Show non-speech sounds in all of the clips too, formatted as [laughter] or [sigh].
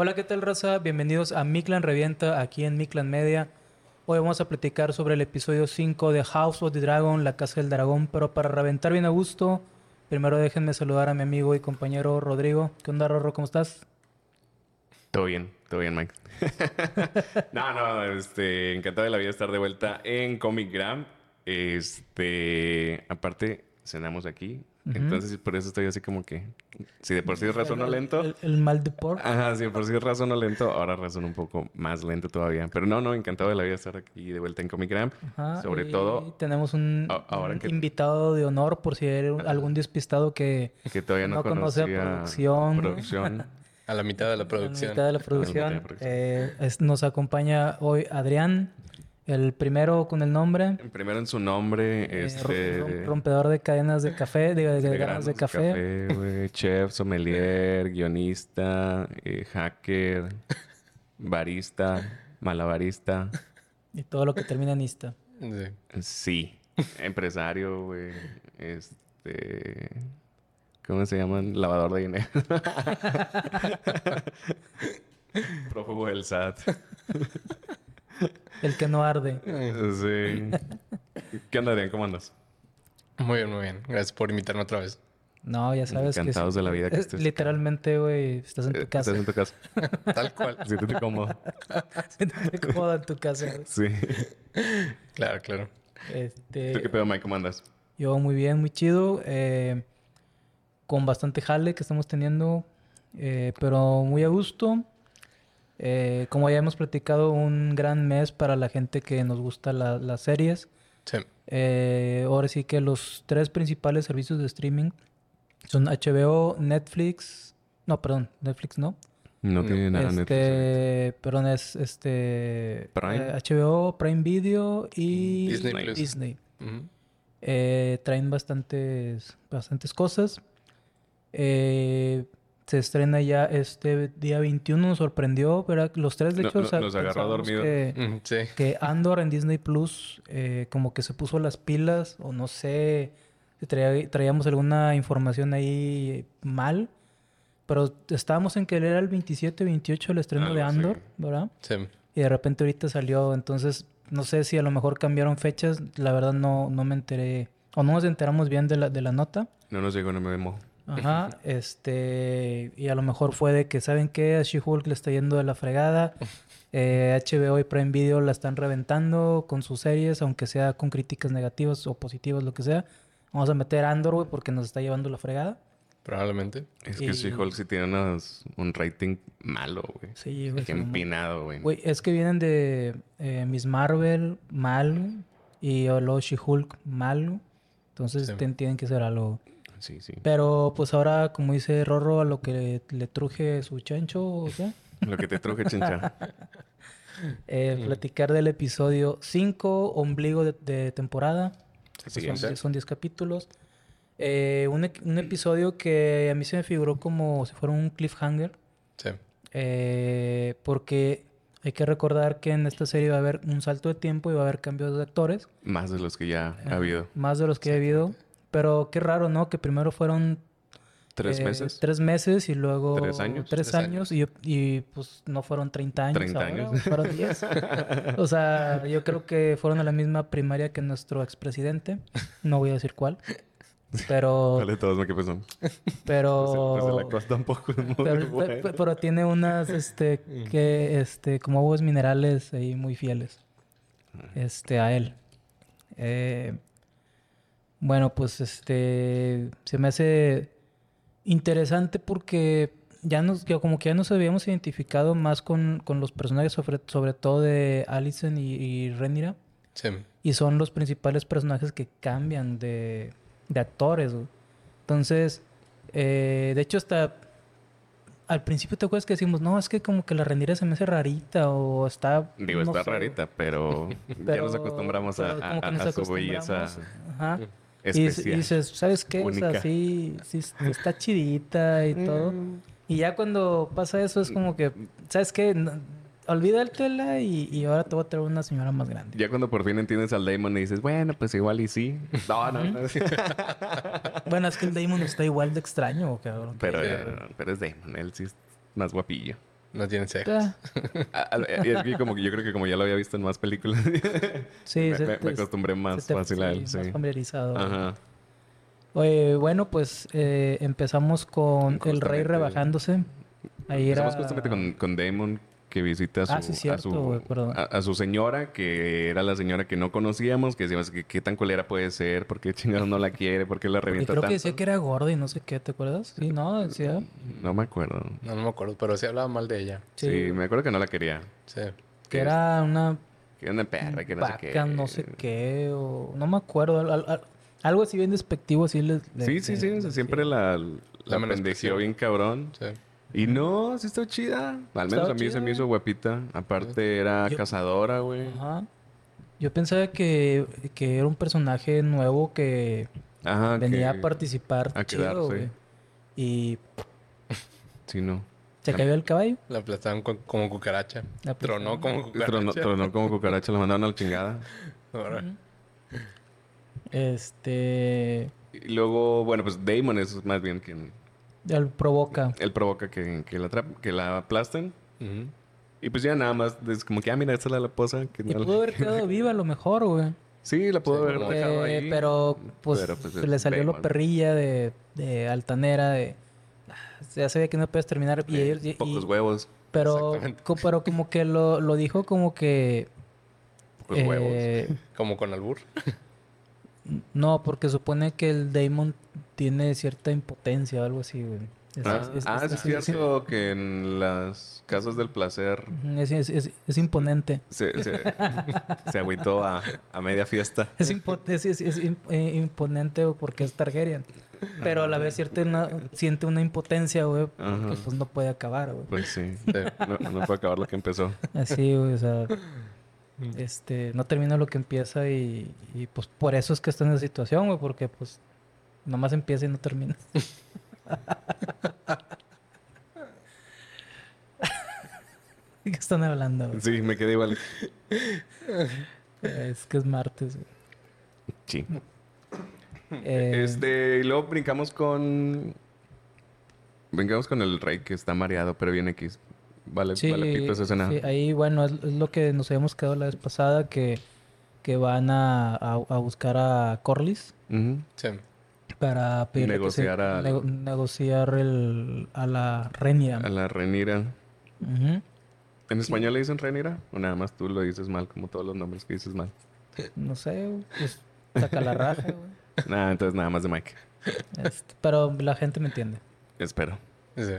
Hola, ¿qué tal, raza? Bienvenidos a Miclan Revienta aquí en Miclan Media. Hoy vamos a platicar sobre el episodio 5 de House of the Dragon, La Casa del Dragón, pero para reventar bien a gusto, primero déjenme saludar a mi amigo y compañero Rodrigo. ¿Qué onda, Rorro? ¿Cómo estás? Todo bien, todo bien, Mike. [laughs] no, no, este, encantado de la vida estar de vuelta en Comic Gram. Este, aparte, cenamos aquí. Entonces, por eso estoy así como que, si de por sí razono lento. El, el mal de por. Ajá, si de por sí razono lento, ahora razono un poco más lento todavía. Pero no, no, encantado de la vida estar aquí de vuelta en Comic Gram. Ajá, Sobre y todo, Tenemos un, a- ahora un que- invitado de honor por si hay algún despistado que que todavía no, no conoce a producción. producción. [laughs] A la mitad de la a la producción. mitad de la mitad de la producción. eh, es- nos acompaña hoy Adrián, el primero con el nombre. Primero en su nombre, eh, este... rom- rompedor de cadenas de café, de, de, de granos de café. [laughs] chef, sommelier, guionista, eh, hacker, barista, malabarista. Y todo lo que termina en ista. Sí. Sí, empresario, güey. Este. ¿Cómo se llaman? Lavador de dinero. Prófugo del SAT. El que no arde. Sí. ¿Qué onda, Adrián? ¿Cómo andas? Muy bien, muy bien. Gracias por invitarme otra vez. No, ya sabes que... Encantados de la vida que Es- estés. Literalmente, güey, estás en Eh, tu casa. Estás en tu casa. [laughs] Tal cual. Siéntete cómodo. [laughs] Siéntete cómodo en tu casa. güey. Sí. claro, claro. Este, ¿Tú qué pedo, Mike? ¿Cómo andas? Yo muy bien, muy chido. eh, con bastante jale que estamos teniendo, eh, pero muy a gusto. Eh, como ya hemos platicado, un gran mes para la gente que nos gusta la- las series. Sí. Eh, ahora sí que los tres principales servicios de streaming son HBO, Netflix. No, perdón, Netflix no. No tiene nada Netflix. Este, perdón, es este Prime. eh, HBO, Prime Video y Disney Plus. Disney. Eh, traen bastantes, bastantes cosas. Eh, se estrena ya este día 21, nos sorprendió, ¿verdad? Los tres, de No- hecho, no- nos agarró dormido. Que, Mm, Sí. que Andor en Disney Plus, eh, como que se puso las pilas, o no sé si traía- traíamos alguna información ahí mal, pero estábamos en que era el 27, 28 el estreno de. Andor, ¿verdad? Sí. Y de repente ahorita salió, entonces no sé si a lo mejor cambiaron fechas, la verdad no, no me enteré, o no nos enteramos bien de la, de la nota. No nos llegó un memo. Ajá, este, y a lo mejor fue de que, ¿saben qué? A She-Hulk le está yendo de la fregada. [laughs] Eh, HBO y Prime Video la están reventando con sus series, aunque sea con críticas negativas o positivas, lo que sea. Vamos a meter a Andor, güey, porque nos está llevando la fregada. Probablemente. Es Y- que She-Hulk sí tiene unos- un rating malo, güey. Sí, güey. Empinado, güey. Güey, es que vienen de eh, Miss Marvel, mal, y luego She-Hulk, mal. Entonces Sí. ten- tienen que ser algo. Sí, sí. Pero pues ahora, como dice Rorro, a lo que le, le truje su chancho, o sea, Lo que te truje, chincha. [laughs] eh, platicar del episodio 5, ombligo de, de temporada. Son, son 10 capítulos. Eh, un, un episodio que a mí se me figuró como si fuera un cliffhanger. Sí. Eh, porque hay que recordar que en esta serie va a haber un salto de tiempo y va a haber cambios de actores. Más de los que ya ha habido. Más de los que ha habido. Pero qué raro, ¿no? Que primero fueron... ¿Tres eh, meses? Tres meses y luego... ¿Tres años? Tres, Tres años. Y, y, pues no fueron 30 años 30 ahora, años. fueron 10. [laughs] o sea, yo creo que fueron a la misma primaria que nuestro expresidente. No voy a decir cuál. Pero... [laughs] Vale, todos, ¿qué pasó? Pero... [laughs] Pues, pues la cosa tampoco es muy Pero, buena. pe- pero tiene unas, este, que, este, como aguas minerales ahí muy fieles, este, a él. Eh, bueno, pues, este, se me hace interesante porque ya nos, ya como que ya nos habíamos identificado más con, con los personajes, sobre, sobre todo de Allison y, y Rhaenyra. Sí. Y son los principales personajes que cambian de, de actores. güey. Entonces, eh, de hecho, hasta al principio te acuerdas que decimos, no, es que como que la rendira se me hace rarita o está. Digo, no está sé, rarita, pero, [laughs] pero- ya nos acostumbramos a, pero a, a- a su belleza acostumbramos. Ajá. Y, especial. y dices, ¿sabes qué? O sea, sí, sí está chidita y todo. Y ya cuando pasa eso es como que, ¿sabes qué? No- olvídatela y, y ahora te voy a traer una señora más grande. Ya cuando por fin entiendes al Damon y dices, bueno, pues igual y sí. No, no, no. [laughs] Bueno, es que el Damon está igual de extraño, cabrón. pero, pero es Damon, él sí es más guapillo. No tienen sexo. [laughs] Y es que como que yo creo que como ya lo había visto en más películas, [laughs] sí, me, me- te- me acostumbré más te- fácil a sí, él. más Sí. familiarizado. Ajá. Bueno, pues eh, empezamos con el rey rebajándose. Ahí era... Empezamos justamente con, con Damon que visita a su, Ah, sí, cierto, a, su güey, perdón. a- a su señora, que era la señora que no conocíamos, que decíamos que qué tan culera puede ser, por qué chingados no la quiere, por qué la revienta creo que tanto. decía que era gorda y no sé qué, ¿te acuerdas? Sí, no, decía... No me acuerdo. No, no me acuerdo, pero sí hablaba mal de ella. Sí, Sí, me acuerdo que no la quería. Sí. que era una Que era una perra, que no sé qué. vaca, no sé qué, o... No me acuerdo, al- al- al- algo así bien despectivo, así les... le- Sí, sí, le- sí. siempre la, la, La bien cabrón. Sí. Y no, sí está chida. Al menos a mí se me hizo guapita. Aparte era Yo- cazadora, güey. Ajá. Yo pensaba que, que era un personaje nuevo que Ajá. venía que- a participar a chido, quedarse. güey. Y Sí, no. se cayó el caballo. La aplastaban co- como cucaracha. La. Tronó como cucaracha. Tronó, tronó como cucaracha, lo mandaron a la chingada. Ahora. Este... Y luego, bueno, pues Damon es más bien quien... Él provoca. Él provoca que, que, la, que la aplasten. Y pues ya nada más, es como que, ah, mira, esta es la esposa. Que Y no- pudo haber quedado [laughs] viva a lo mejor, güey. Sí, la pudo Sí, haber dejado Eh, ahí. pero pues, Pero, pues, le salió lo perrilla de, de altanera, de... "Ah, Ya sabía que no puedes terminar. Y Eh, Pocos y- huevos. pero, co- pero como que lo, lo dijo como que... Pocos huevos. eh, [laughs] Como con albur. [laughs] No, porque supone que el Damon tiene cierta impotencia o algo así, güey. Es- Ah, es- ah, es- es cierto que en las casas del placer Es, imponente. se, se, se agüitó a, a media fiesta. [laughs] Es, impo- eh, imponente porque es Targaryen. Pero a la vez siente una, siente una impotencia, güey, que Ajá. pues no puede acabar, güey. Pues sí. Sí. No, no puede acabar lo que empezó. [laughs] Así, güey, o sea, este, no termina lo que empieza y, y, pues por eso es que está en esa situación, güey, porque pues nomás empieza y no termina. [laughs] ¿De qué están hablando? güey? Sí, me quedé igual. Es que es martes, güey. Sí. Eh, Este, y luego brincamos con. Brincamos con el rey que está mareado, pero bien X. Vale, sí, vale pito esa escena. sí, ahí, bueno, es, es lo que nos habíamos quedado la vez pasada, que, que van a, a, a buscar a Corlys Ujú. Sí. para que se- Negociar nego- negociar el, a la Renia. A la Renira. ¿En español le dicen Renira? ¿O nada más tú lo dices mal, como todos los nombres que dices mal? No sé, güey, pues saca la raja, güey. [laughs] Nada, entonces nada más de Mike. Este, pero la gente me entiende. Espero. Sí.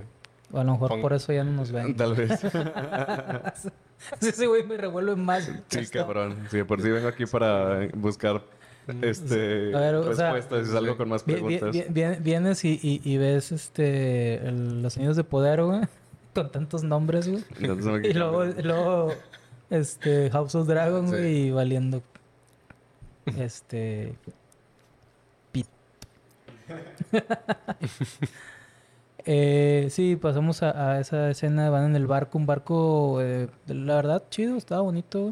O a lo mejor Pon- por eso ya no nos ven. Tal vez. [laughs] Ese güey me revuelve más. Sí, cabrón. Sí, por sí vengo aquí para buscar este A ver, o sea, respuestas y salgo con más preguntas. vi- vi- vienes y, y- y ves este el- los años de poder, güey. [laughs] Con tantos nombres, güey. Y luego, luego este, House of Dragon, Sí. güey, y valiendo. Este. Pit. [laughs] eh, sí, pasamos a, a esa escena. Van en el barco, un barco, eh, la verdad, chido, estaba bonito.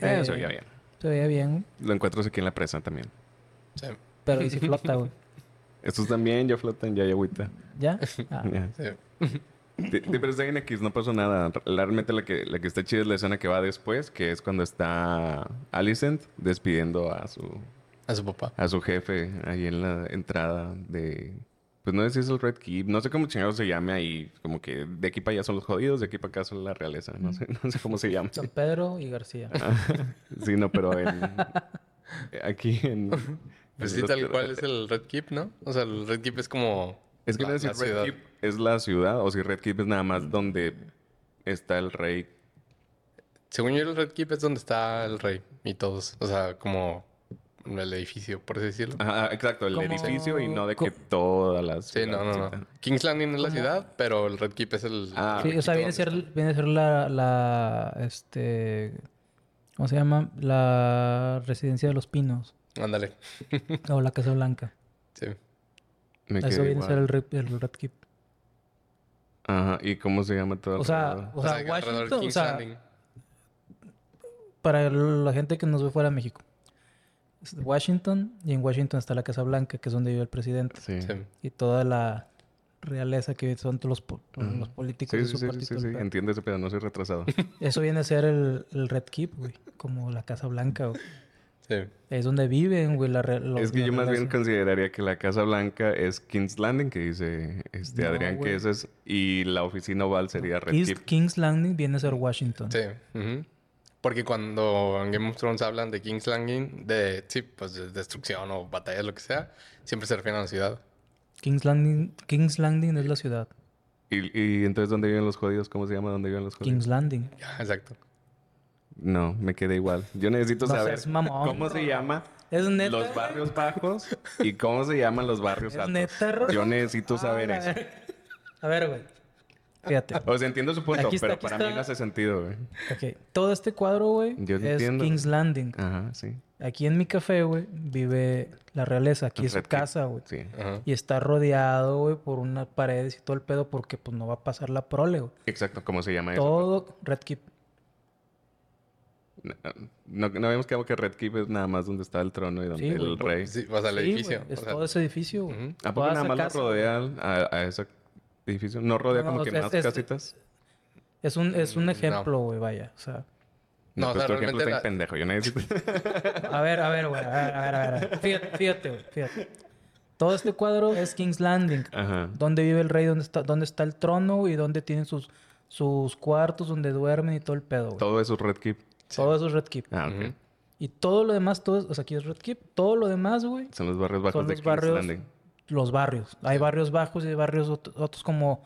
Eh, Eh, se veía bien. Se veía bien, Lo encuentro aquí en la presa también. Sí. pero y [laughs] si flota, güey. Estos también ya flotan, ya hay agüita. ¿Ya? [laughs] Ah, Ya. Sí. Sí, sí, pero está bien no pasó nada. Realmente la que, la que está chida es la escena que va después, que es cuando está Alicent despidiendo a su, A su papá. a su jefe ahí en la entrada de... Pues no sé si es el Red Keep, no sé cómo chingados se llame ahí, como que de aquí para allá son los jodidos, de aquí para acá son la realeza, no sé, [laughs] no sé cómo se llama. San Pedro y García. Sí, no, pero en... Aquí en... Pues sí, tal cual es el Red Keep, ¿no? O sea, el Red Keep es como... Es que la- la Red ciudad. Keep es la ciudad o si Red Keep es nada más donde está el rey. Según yo, el Red Keep es donde está el rey y todos. O sea, como el edificio, por así decirlo. Ajá, exacto, el Como- edificio y no de que todas las... Sí, no, no, no. King's Landing es la ciudad, pero el Red Keep es el... Ah, Sí, o sea, viene a ser, viene a ser la, la, este, ¿cómo se llama? La residencia de los pinos. Ándale. O la Casa Blanca. [laughs] Sí. Me Eso quedé viene a ser el, Red- el Red Keep. Ajá, ¿y cómo se llama todo? O sea, o sea, de Washington, o sea, Landing. para la gente que nos ve fuera de México. Es Washington, y en Washington está la Casa Blanca, que es donde vive el presidente. Sí. Sí. Y toda la, realeza, que son todos los, po- los políticos Sí, de sí, su sí, partido. sí, pero no soy retrasado. [laughs] Eso viene a ser el, el Red Keep, güey. Como la Casa Blanca, güey. Sí. Es donde viven, güey, la, los- es que la yo más bien consideraría que la Casa Blanca es King's Landing, que dice este No, Adrián güey. que esa es, y la oficina oval sería Red Kings, Keep. King's Landing viene a ser Washington. Sí. Porque cuando en Game of Thrones hablan de King's Landing, de, sí, pues de destrucción o batallas, lo que sea, siempre se refieren a la ciudad. King's Landing, King's Landing es la ciudad. Y, y entonces, ¿dónde viven los judíos? ¿Cómo se llama dónde viven los judíos? King's Landing. Exacto. No, me quedé igual. Yo necesito No saber cómo se llama ¿Es neta? los barrios bajos y cómo se llaman los barrios ¿Es altos. neta? Yo necesito Ah, saber a eso. A ver, güey. Fíjate. O sea, entiendo su punto, Aquí está, pero aquí para está. mí no hace sentido, güey. Ok. Todo este cuadro, güey, Yo es entiendo. King's Landing. Ajá, sí. Aquí en mi café, güey, vive la realeza. Aquí es su casa, güey. Sí. Ajá. Y está rodeado, güey, por unas paredes y todo el pedo porque, pues, no va a pasar la prole, güey. Exacto, ¿cómo se llama eso? Todo Red Keep. No, no habíamos quedado que Red Keep es nada más donde está el trono y donde Sí, el rey. Sí, o sea, el Sí, edificio. güey, es o sea, todo ese edificio, güey. ¿A poco nada esa más lo rodea a, a ese edificio? ¿No rodea No, como no, que es- más es- casitas? Es un, es un Mm, ejemplo, güey, vaya. O sea, No, No, o pues sea, tu ejemplo realmente está la- en pendejo. Yo necesito... a ver, a ver, güey. A ver, a ver, a ver. Fíjate, fíjate, güey. Fíjate. Todo este cuadro es King's Landing. Ajá. Donde vive el rey, donde está, donde está el trono y donde tienen sus, sus cuartos, donde duermen y todo el pedo, güey. Todo, Todo eso es Red Keep. eso es Red Keep. Ah, ok. Y todo lo demás, todo, o sea, aquí es Red Keep. Todo lo demás, güey, Son los barrios bajos son de King's barrios, Landing. Los barrios. Hay barrios bajos y hay barrios ot- otros como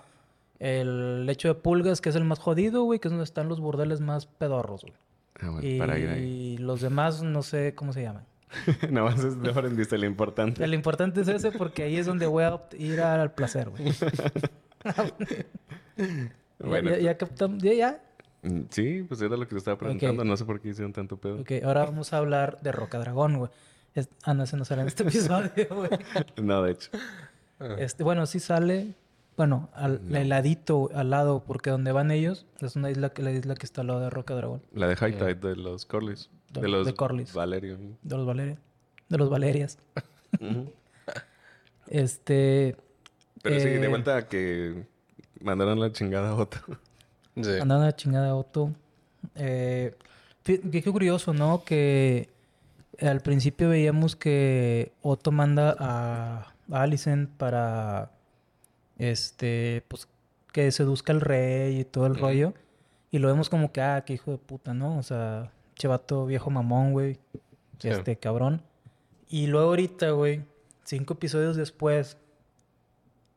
el lecho de pulgas, que es el más jodido, güey, que es donde están los burdeles más pedorros, güey. Ah, bueno, y para ir ahí. los demás no sé cómo se llaman. [laughs] Nada más es, aprendiste lo importante. Lo importante es ese porque ahí es donde voy a ir al placer, güey. [laughs] Bueno, ya, ya, captamos- ya, ya. Mm, Sí, pues era lo que te estaba preguntando. No sé por qué hicieron tanto pedo. Ok, ahora vamos a hablar de Roca Dragón, güey. Es- ah, no, ese no sale en este [laughs] episodio, güey. No, de hecho. Este, bueno, sí sale. Bueno, al el ladito, al lado, porque donde van ellos es una isla que la isla que está al lado de Roca Dragón, La de High Tide de los Corlys. De- De los de Corlys. Valerio. de los Valerias. De los Valerias. Este. Pero sí, de Eh, vuelta a que mandaron la chingada a Otto. Sí. Andando a la chingada Otto. Eh, qué curioso, ¿no? Que al principio veíamos que Otto manda a, Alicent para este, pues, que seduzca al rey y todo el rollo. Y lo vemos como que, ah, qué hijo de puta, ¿no? O sea, chevato viejo mamón, güey. Sí. Este, cabrón. Y luego ahorita, güey, cinco episodios después,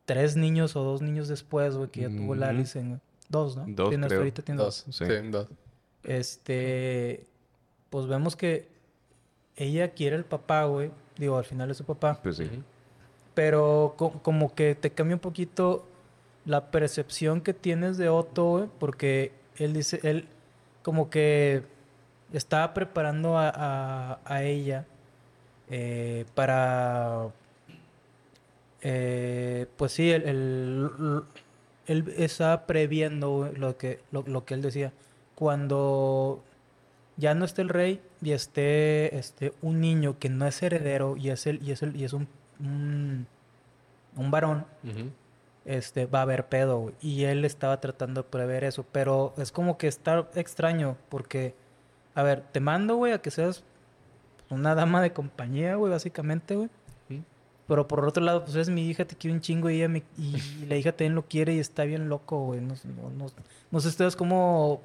tres niños o dos niños después, güey, que ya tuvo la. Alicent, güey. Dos, ¿no? Dos, Tiene creo. ahorita tiene dos. Dos. Sí. Sí, dos. Este, pues vemos que ella quiere el papá, güey. Digo, al final es su papá. Pues sí. Pero co- como que te cambia un poquito la percepción que tienes de Otto, güey. Porque él dice, él como que estaba preparando a, a- a ella eh, para... eh, pues sí, el, el- él estaba previendo güey, lo que, lo, lo que él decía. Cuando ya no esté el rey y esté este, un niño que no es heredero y es, el, y es, el, y es un, un, un varón, este, va a haber pedo, güey. Y él estaba tratando de prever eso. Pero es como que está extraño porque, a ver, te mando, güey, a que seas una dama de compañía, güey, básicamente, güey. Pero por otro lado, pues es mi hija, te quiere un chingo y, ella me- y [laughs] la hija también lo quiere y está bien loco, güey. No, sé- no, no- no sé ustedes cómo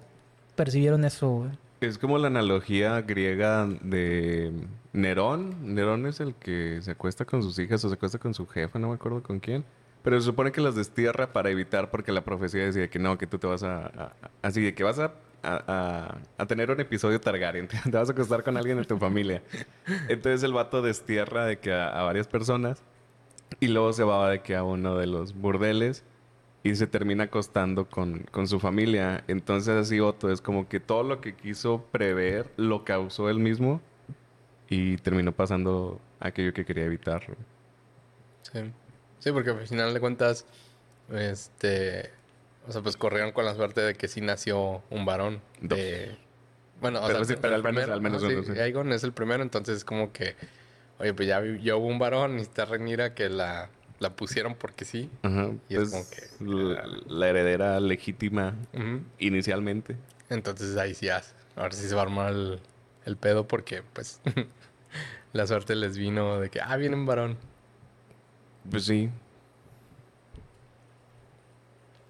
percibieron eso, güey. Es como la analogía griega de Nerón. Nerón es el que se acuesta con sus hijas o se acuesta con su jefa, no me acuerdo con quién. Pero se supone que las destierra para evitar, porque la profecía decía que no, que tú te vas a... así de que vas a, a- a- tener un episodio Targaryen, [laughs] te vas a acostar con alguien de tu familia. Entonces el vato destierra de que a, a varias personas y luego se va de que a uno de los burdeles y se termina acostando con, con su familia. Entonces así Otto es como que todo lo que quiso prever lo causó él mismo y terminó pasando aquello que quería evitar. Sí. Sí, porque al final de cuentas, este, o sea, pues corrieron con la suerte de que sí nació un varón. De, bueno, o Pero sea, sí, pero al menos- al menos uno, sí, sí. Aegon es el primero, entonces es como que, oye, pues ya, ya hubo un varón y está Renira que la, la pusieron porque sí. Ajá. Y es pues, como que- la, la heredera legítima inicialmente. Entonces ahí sí, ya, ahora sí se va a armar el, el pedo porque pues [laughs] la suerte les vino de que, ah, viene un varón. Pues sí.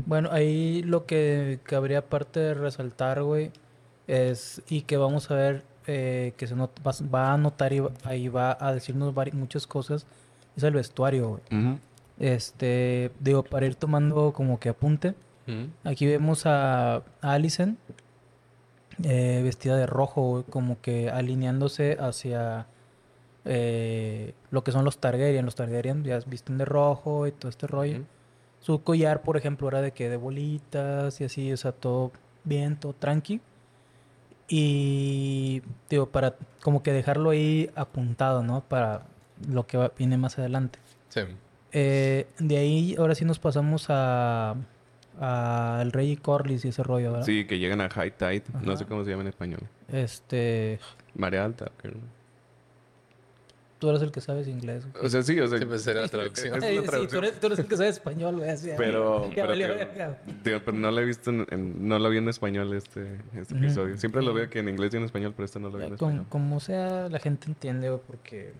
Bueno, ahí lo que cabría aparte de resaltar, güey, es, y que vamos a ver, eh, que se not- va, va a notar y va- ahí va a decirnos muchas cosas, es el vestuario, güey. Este, digo, para ir tomando como que apunte, aquí vemos a, a Alicent eh, vestida de rojo, güey, como que alineándose hacia eh, lo que son los Targaryen. Los Targaryen ya visten de rojo y todo este rollo. Su collar, por ejemplo, era de que de bolitas y así, o sea, todo bien, todo tranqui. Y digo, para como que dejarlo ahí apuntado, ¿no? Para lo que va- viene más adelante. Sí. Eh, de ahí, ahora sí nos pasamos a, a el Rey y Corlys y ese rollo, ¿verdad? Sí, que llegan a High Tide. No sé cómo se llama en español. Este, Marea alta. creo. tú eres el que sabes inglés. O sea, sí, o sea. Sí, pues era la [laughs] traducción. es sí, tú eres, tú eres el que sabe español, güey. Pero, pero, no lo he visto en, en- no lo vi en español este, este episodio. Siempre lo veo que en inglés y en español, pero este no lo vi en español. Como, como sea, la gente entiende, güey, porque...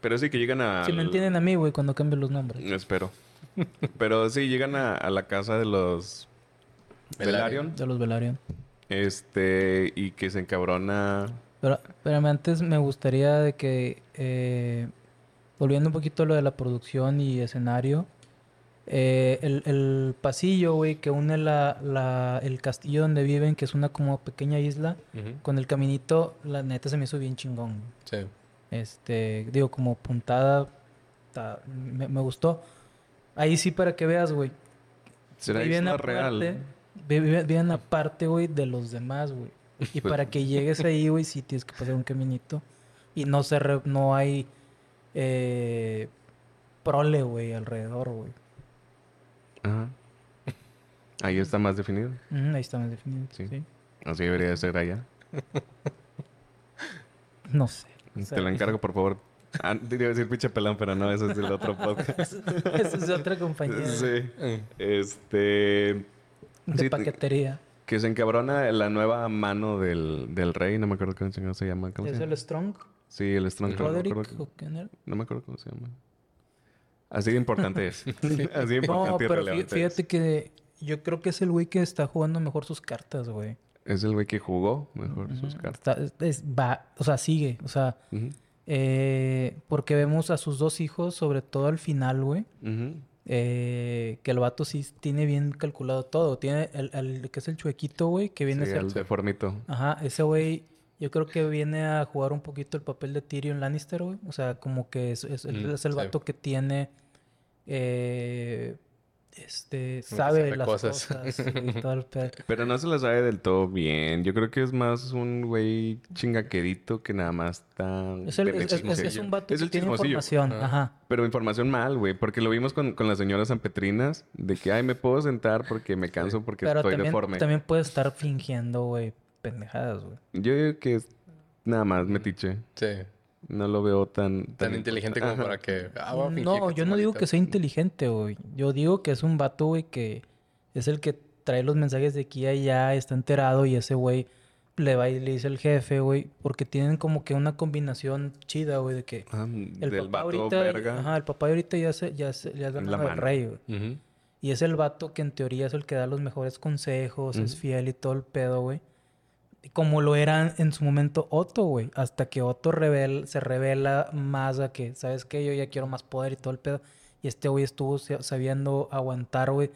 Pero sí que llegan a. Si me entienden a mí, güey, cuando cambio los nombres. Espero. [laughs] Pero sí, llegan a, a la casa de los. Velaryon. De los Velaryon. Este, y que se encabrona. Pero, pero antes me gustaría de que, eh, volviendo un poquito a lo de la producción y escenario, eh, el, el pasillo, güey, que une la, la- el castillo donde viven, que es una como pequeña isla, con el caminito, la neta se me hizo bien chingón. Sí. Este, digo, como puntada, ta- me, me gustó. Ahí sí para que veas, güey. ¿Será isla aparte, real? vi- vi- viven aparte, güey, de los demás, güey. Y para que llegues ahí, [laughs] güey, sí tienes que pasar un caminito. Y no se re- no hay eh, prole, güey, alrededor, güey. Ajá. Ahí está más definido. Ahí está más definido. Sí. Sí. Así debería de ser allá. [laughs] No sé. Te lo [laughs] encargo, por favor. Ah, te iba a decir pinche pelón, pero no, eso es del otro podcast. [laughs] Esa es de otra compañía sí. Mm. Este. de sí, paquetería. Que se encabrona la nueva mano del, del rey. No me acuerdo cómo se llama. se llama. ¿Cómo se ¿Es llama? el Strong? Sí, el Strong. No me, ¿Roderick? acuerdo, ¿O quién era? no me acuerdo cómo se llama. Así de importante es. [laughs] Así de No, importante y pero relevante fíjate es. que yo creo que es el güey que está jugando mejor sus cartas, güey. Es el güey que jugó mejor sus cartas. Está- es- va, o sea, sigue. O sea, eh, porque vemos a sus dos hijos, sobre todo al final, güey. eh, que el vato sí tiene bien calculado todo. Tiene el, el que es el chuequito, güey, que viene Sí, a ser... el deformito. Ajá, ese güey yo creo que viene a jugar un poquito el papel de Tyrion Lannister, güey. O sea, como que es, es, él Mm, es el sí. vato que tiene... eh, este, sabe sabe las cosas. cosas. y [laughs] todo el pedo. Pero no se la sabe del todo bien. Yo creo que es más un güey chingaquerito que nada más está... Es, el- de es- es- un vato Es que el tiene información. Ah. Ajá. Pero información mal, güey. Porque lo vimos con, con la señora San Petrinas. De que, ay, me puedo sentar porque me canso porque Pero estoy también, deforme. también puede estar fingiendo, güey, pendejadas, güey. Yo digo que es nada más metiche. Sí. No lo veo tan... Tan inteligente como Ajá. para que... ah, voy a fingir No, que yo no digo que sea inteligente, güey. Yo digo que es un vato, güey, que es el que trae los mensajes de aquí a allá, está enterado y ese güey le va y le dice al jefe, güey, porque tienen como que una combinación chida, güey, de que Ah, el del papá vato ahorita, verga. ajá, el papá ahorita ya se, ya se, ya la mano rey, güey. Y es el vato que en teoría es el que da los mejores consejos, es fiel y todo el pedo, güey. Como lo era en su momento Otto, güey. Hasta que Otto revel- se revela más a que, ¿sabes qué? Yo ya quiero más poder y todo el pedo. Y este güey estuvo sa- sabiendo aguantar, güey.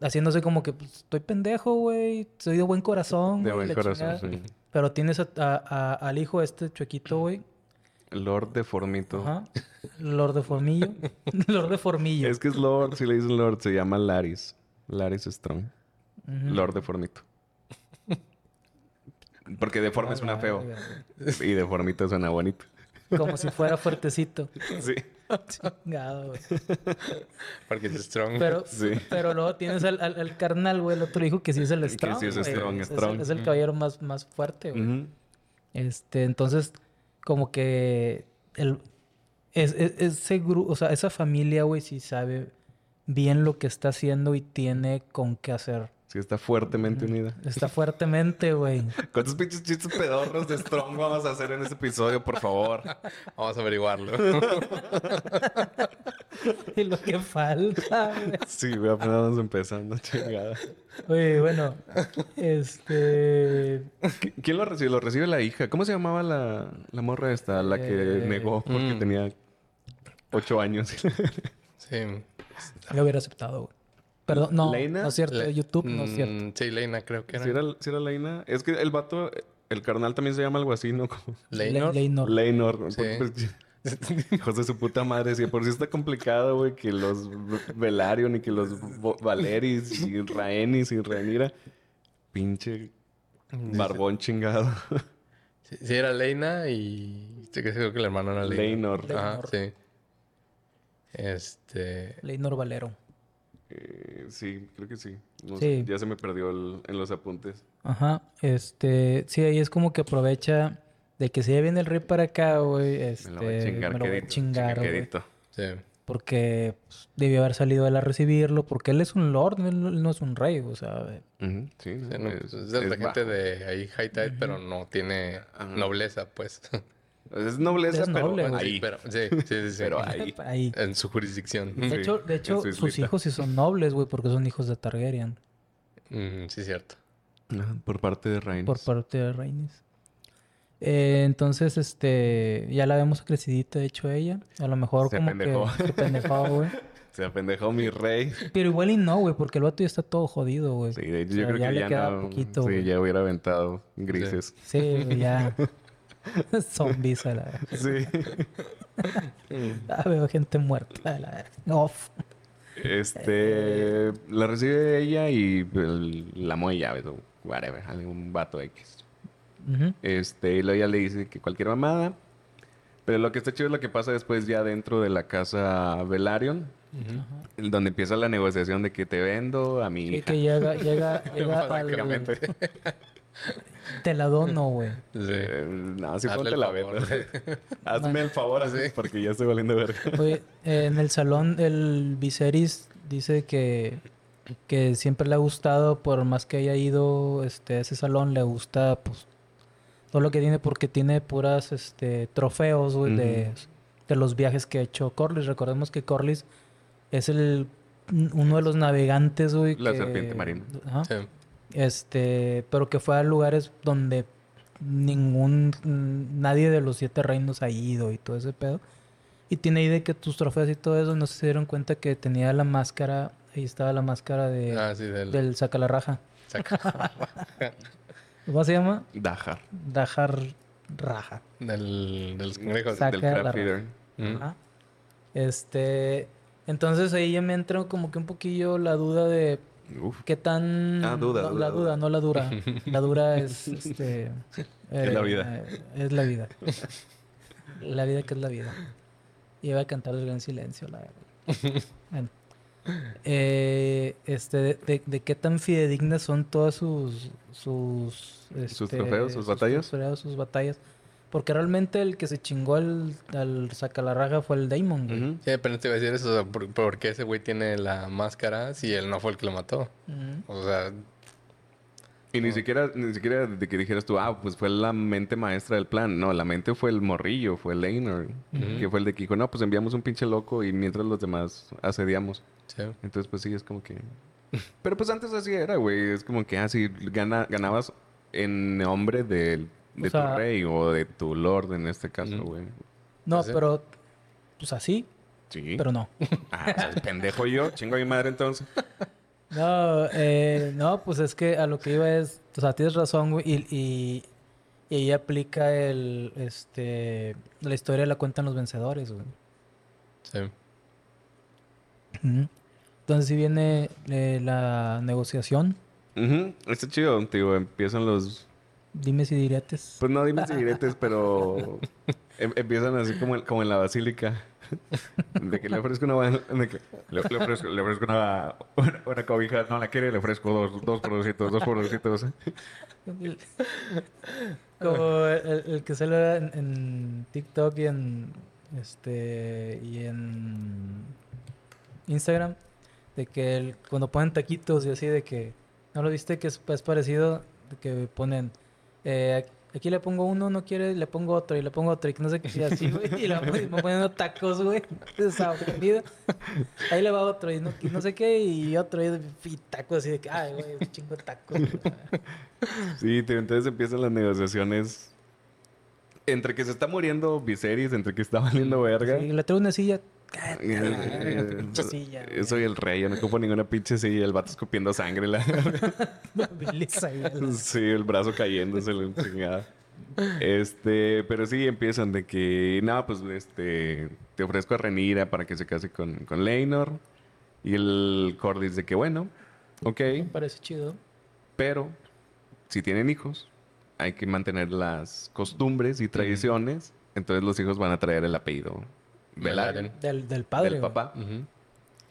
Haciéndose como que, pues, estoy pendejo, güey. Soy de buen corazón, De buen corazón, chingada. sí. Pero tienes a- a- a- al hijo este chuequito, güey. Lord Deformito. Ajá. Lord de Formillo. [laughs] Lord de Formillo. Es que es Lord, si le dicen Lord, se llama Laris. Laris Strong. Ujú. Lord Deformito. Porque deforme suena feo. Y deformito suena bonito. Como si fuera fuertecito. [laughs] Sí. Chingado, güey. Porque es strong. Pero, Sí. pero luego tienes al, al- al carnal, güey, el otro hijo que sí es el strong. sí es güey. strong, Es- es, strong. el, es el caballero más, más fuerte, güey. Este, entonces, como que el, Es, es- ese gru- o sea, esa familia, güey, sí sabe bien lo que está haciendo y tiene con qué hacer. Sí, está fuertemente unida. Está [laughs] fuertemente, güey. ¿Cuántos pinches chistes pedorros de Strong vamos a hacer en este episodio, por favor? Vamos a averiguarlo. [laughs] Y lo que falta, güey. Sí, güey, apenas vamos empezando, chingada. Oye, bueno, este... ¿Qui- ¿Quién lo recibe? Lo recibe la hija. ¿Cómo se llamaba la, la morra esta? La que Eh, negó porque mm. tenía ocho años. [laughs] Sí. Lo hubiera aceptado, güey. Perdón, no, ¿Leina? no es cierto. Le- YouTube no es Mm, cierto. Sí, Leina creo que era. ¿Sí era, sí era Leina? Es que el vato, el carnal también se llama algo así, ¿no? Como [laughs] Leinor. Le- Leinor. Leinor. Sí. Pues, [laughs] Hijos de su puta madre. Si por sí está complicado, güey, que los Velaryon y que los Valeris y Rhaenys y Rhaenyra. Pinche barbón chingado. Sí, sí, era Leina y que seguro que el hermano era Leina. Leinor. Ajá, Leinor. sí. Este. Leinor Valero. Eh, sí, creo que sí. No Sí. sé, ya se me perdió el- en los apuntes. Ajá, este... Sí, ahí es como que aprovecha de que si ya viene el rey para acá, güey, este... Me lo voy a chingar, me lo voy a quedito, chingar. Sí. Porque pues, debió haber salido él a recibirlo, porque él es un lord, él, no es un rey, o sea... Ujú, sí, Sí, no, no, es, es de la es gente bajo. de ahí high tide, pero no tiene nobleza, pues. [laughs] Es nobleza, Es pero noble, ahí. Pero, sí, sí, sí, [laughs] sí. Pero ahí. Ahí. En su jurisdicción. De Sí, hecho, de hecho su sus islita. hijos sí son nobles, güey, porque son hijos de Targaryen. Mm, sí, cierto. Por parte de Rhaenys. por parte de Rhaenys. Eh, entonces, este, ya la vemos crecidita, de hecho, ella. A lo mejor Se como apendejó. que se pendejó, güey. [laughs] Se apendejó mi rey. Pero igual y no, güey, porque el vato ya está todo jodido, güey. Sí, de hecho, O sea, yo creo ya que le ya queda no. poquito, sí, güey. ya hubiera aventado grises. Sí, ya. [laughs] [laughs] Zombies a la verga. Sí. [laughs] Ah, veo gente muerta a la verga. Off. Este. La recibe ella y el- la mueve llaves o whatever. Algún vato X. Ujú. Este, y luego ella le dice que cualquier mamada. Pero lo que está chido es lo que pasa después ya dentro de la casa Velaryon. el- Donde empieza la negociación de que te vendo a mi Que, hija. que llega, llega, [laughs] llega al... Te la dono, güey. Sí. No, Hazle ponte la verga. [laughs] Hazme el favor así, porque ya estoy valiendo verga. Oye, eh, en el salón el Viserys dice que, que siempre le ha gustado, por más que haya ido este, a ese salón, le gusta pues todo lo que tiene porque tiene puras este, trofeos, güey, de, de los viajes que ha hecho Corlys. Recordemos que Corlys es el uno de los navegantes, güey. La que- serpiente marina. Ajá. Sí. Este, pero que fue a lugares donde ningún, nadie de los siete reinos ha ido y todo ese pedo. Y tiene ahí de que tus trofeos y todo eso, no se dieron cuenta que tenía la máscara, ahí estaba la máscara de, Ah, sí, del. del saca- ¿Cómo se llama? Dajar. Dajar Raja. del. Saca Del la Craft raja. Eater. Mm. Ajá. Este, entonces ahí ya me entra como que un poquillo la duda de Uf. qué tan... Ah, duda, no, duda, La duda, duda. no la dura. La dura es, [laughs] este... Es la vida. eh, es la vida. La vida que es la vida. Y iba a cantar el gran silencio, la verdad. Bueno. Eh, este, de, de- de qué tan fidedignas son todas sus... Sus, este, trofeos, sus batallas? trofeos, sus batallas. Porque realmente el que se chingó al, al sacalarraja fue el Daemon, güey. Sí, apenas te iba a decir eso. o sea, ¿por, por qué ese güey tiene la máscara si él no fue el que lo mató? O sea, Y ni siquiera, ni siquiera de que dijeras tú, ah, pues fue la mente maestra del plan. No, la mente fue el morrillo, fue el Leinor, que fue el de que dijo, no, pues enviamos un pinche loco y mientras los demás asediamos. sí. Entonces, pues sí, es como que... [laughs] Pero pues antes así era, güey. Es como que así gana, ganabas en nombre del- de, O sea- tu rey o de tu lord en este caso, güey. No, pero... Pues así, Sí. pero no. Ah, pues, pendejo yo, chingo a mi madre entonces. [laughs] No, eh, no, pues es que a lo que iba es, o sea, tienes razón, güey, y, y, y ahí aplica el, este, la historia la cuentan los vencedores, güey. Sí. Entonces si viene eh, la negociación, Ujú, Está chido, tío. Empiezan los... dime si diretes. Pues no dime si diretes, pero... em- empiezan así como, en- como en la basílica. De que le ofrezco una... de que le, le ofrezco, le ofrezco una, una, una cobija. No la quiere, le ofrezco dos, dos producitos, dos producitos. Como el, el que sale en, en TikTok y en este, y en Instagram, de que el- cuando ponen taquitos y así, de que, ¿no lo viste? Que es, es parecido, de que ponen, eh, aquí le pongo uno, no quiere, le pongo otro, y le pongo otro, y que no sé qué, y así, güey, y le van poniendo tacos, güey, de esa comida. Ahí le va otro, y no, y no sé qué, y otro, y, y tacos, así de que, ay, güey, un chingo de tacos. güey. Sí, entonces empiezan las negociaciones entre que se está muriendo Viserys, entre que está valiendo verga. Sí, le traigo una silla. Eh, Cállate, la pinche silla, güey. Soy el rey, yo no ocupo ninguna pinche silla. El vato escupiendo sangre. La... [laughs] Sí, el brazo cayéndose, la chingada. Este, pero sí empiezan de que, no, pues, este, te ofrezco a Renira para que se case con, con Leinor. Y el Cordis de que, bueno, ok, Me parece chido. pero si tienen hijos, hay que mantener las costumbres y tradiciones. Entonces los hijos van a traer el apellido Del, del padre. del papá.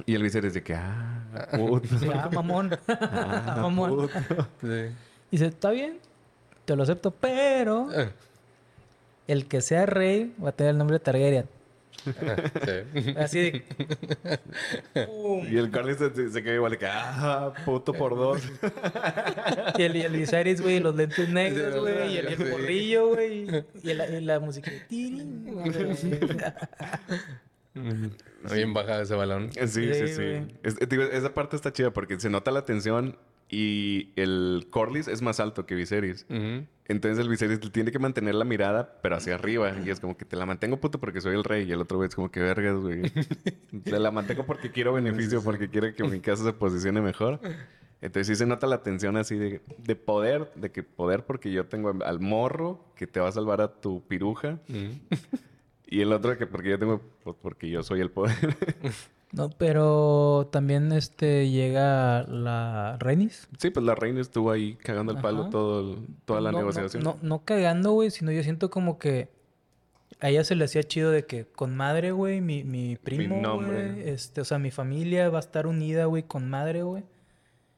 Y el Viserys de que, ah, [laughs] puto. Sí, ah, mamón. [laughs] Ah, mamón. puto. Sí. Y dice, está bien, te lo acepto, pero Ah, el que sea rey va a tener el nombre de Targaryen. Sí. [laughs] Así de... ¡pum! Y el Cordis se, se queda igual de que, ah, puto por dos. [laughs] Y el, y el Viserys, güey, y los lentes negros, güey, y el, el porrillo, güey, y, la- y la música de... tirin, güey. Bien bajado ese balón. Sí, sí, Sí, sí. Es- digo, esa parte está chida porque se nota la tensión y el Corlys es más alto que Viserys. Ujú. Entonces el Viserys tiene que mantener la mirada, pero hacia arriba. Y es como que te la mantengo puto porque soy el rey. Y el otro güey es como que vergas, güey. [laughs] te la mantengo porque quiero beneficio, porque quiero que mi casa se posicione mejor. Entonces sí se nota la tensión así de, de poder, de que poder porque yo tengo al morro que te va a salvar a tu piruja. Ujú. Y el otro que porque yo tengo, pues porque yo soy el poder. [laughs] No, pero también este llega la Renis. sí, pues la reina estuvo ahí cagando el palo todo, toda la No, negociación. No, no, cagando, güey, sino yo siento como que a ella se le hacía chido de que con madre, güey, mi, mi primo, nombre. güey, este, o sea, mi familia va a estar unida, güey, con madre, güey.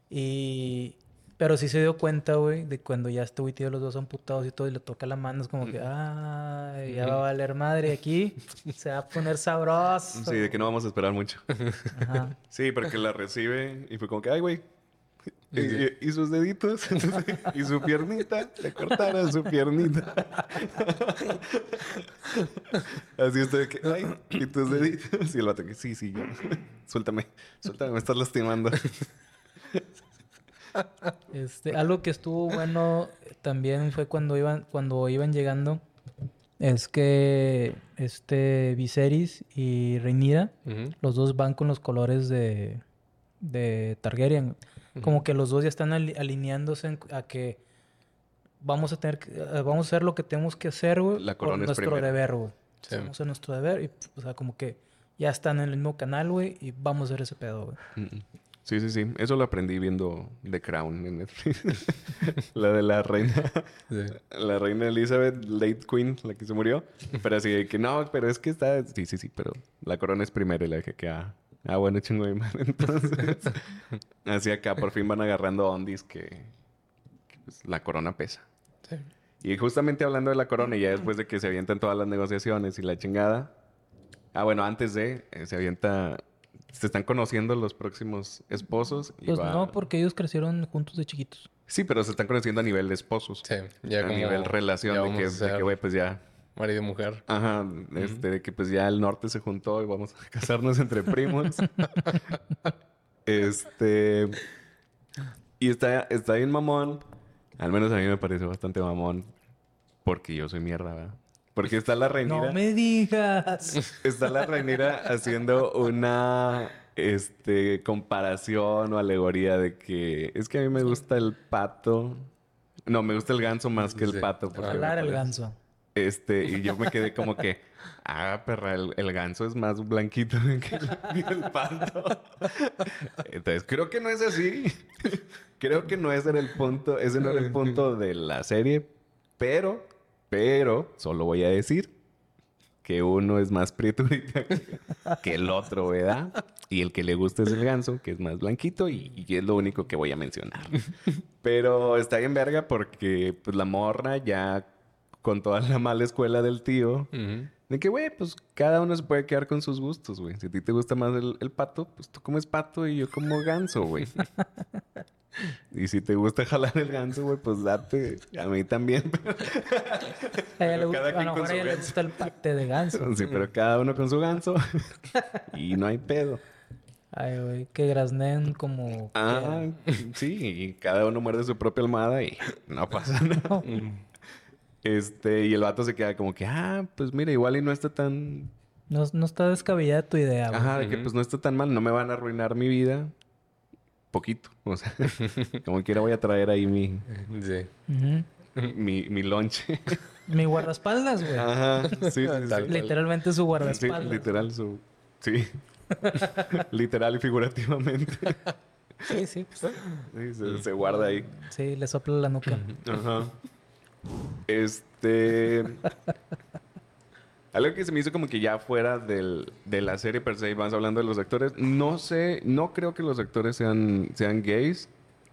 Y... Pero sí se dio cuenta, güey, de cuando ya este güey tío los dos amputados y todo y le toca la mano, es como que, ah, ya va a valer madre aquí, [laughs] se va a poner sabroso. Sí, de que no vamos a esperar mucho. Ajá. Sí, porque la recibe y fue como que, ay, güey. Y, y- y sus deditos [laughs] y su piernita, le cortaron su piernita. [laughs] Así de que, ay, y tus deditos. Y el vato que, sí, sí, ya. suéltame, suéltame, me estás lastimando. Este, algo que estuvo bueno también fue cuando iban, cuando iban llegando, es que este Viserys y Ujú. los dos van con los colores de, de Targaryen. Como que los dos ya están ali- alineándose en- a que vamos a tener que, eh, vamos a hacer lo que tenemos que hacer, güey, La por corona es nuestro deber, güey. Sí. Vamos a hacer nuestro deber y, o sea, como que ya están en el mismo canal, güey, y vamos a hacer ese pedo, güey. Sí, sí, sí. Eso lo aprendí viendo The Crown en Netflix. [laughs] la de la reina. Sí. La reina Elizabeth, late queen, la que se murió. Pero así de que no, pero es que está. Sí, sí, sí, pero la corona es primero y la dije que ah, ah, bueno, chingo de madre. [laughs] Entonces, así acá por fin van agarrando ondis que, que, pues, la corona pesa. Sí. Y justamente hablando de la corona, y ya después de que se avientan todas las negociaciones y la chingada. Ah, bueno, antes de, eh, se avienta. Se están conociendo los próximos esposos. y Pues va- no, porque ellos crecieron juntos de chiquitos. Sí, pero se están conociendo a nivel de esposos. Sí, ya a como... nivel relación, ya de que, de que, güey, pues ya. Marido y mujer. Ajá, este, de que pues ya el norte se juntó y vamos a [laughs] casarnos entre primos. [laughs] este. Y está, está bien mamón. Al menos a mí me parece bastante mamón. Porque yo soy mierda, ¿verdad? Porque está la reinera. No me digas. [laughs] Está la reinera haciendo una este, comparación o alegoría de que es que a mí me gusta el pato. No, me gusta el ganso más que el Sí. pato. Hablar el ganso. Este, y yo me quedé como que, ah, perra, el, el ganso es más blanquito [laughs] que el, que el pato. Entonces, creo que no es así. creo que no ese era el punto, ese no era el punto de la serie, pero, pero, solo voy a decir que uno es más prieturita [laughs] que, el otro, ¿verdad? Y el que le gusta es el ganso, que es más blanquito, y, y es lo único que voy a mencionar. Pero está bien verga porque pues la morra ya con toda la mala escuela del tío. De que, güey, pues cada uno se puede quedar con sus gustos, güey. Si a ti te gusta más el, el pato, pues tú comes pato y yo como ganso, güey. [laughs] y si te gusta jalar el ganso, güey, pues date. A mí también. [laughs] A ella le gusta- cada a quien lo con mejor a su ella le gusta el pate de ganso. [laughs] sí, pero cada uno con su ganso. y no hay pedo. Ay, güey, que graznen como... Ah, sí, y cada uno muerde su propia almohada y no pasa nada. Este, y el vato se queda como que, ah, pues mira, igual y no está tan. No, no está descabellada tu idea, güey. Ajá, de que pues no está tan mal, no me van a arruinar mi vida. Poquito, [laughs] o sea, [laughs] como quiera voy a traer ahí mi, Sí. [laughs] Mi, mi lonche. Mi guardaespaldas, güey. Ajá, sí, sí, sí. Tal- Literalmente su Sí, guardaespaldas. literal, su. Sí. literal y figurativamente. Sí, sí. pues, Sí, se, se guarda ahí. Sí, le sopla la nuca. Ajá. Este. Algo que se me hizo como que ya fuera del, de la serie per se, vamos hablando de los actores. No sé, no creo que los actores sean, sean gays.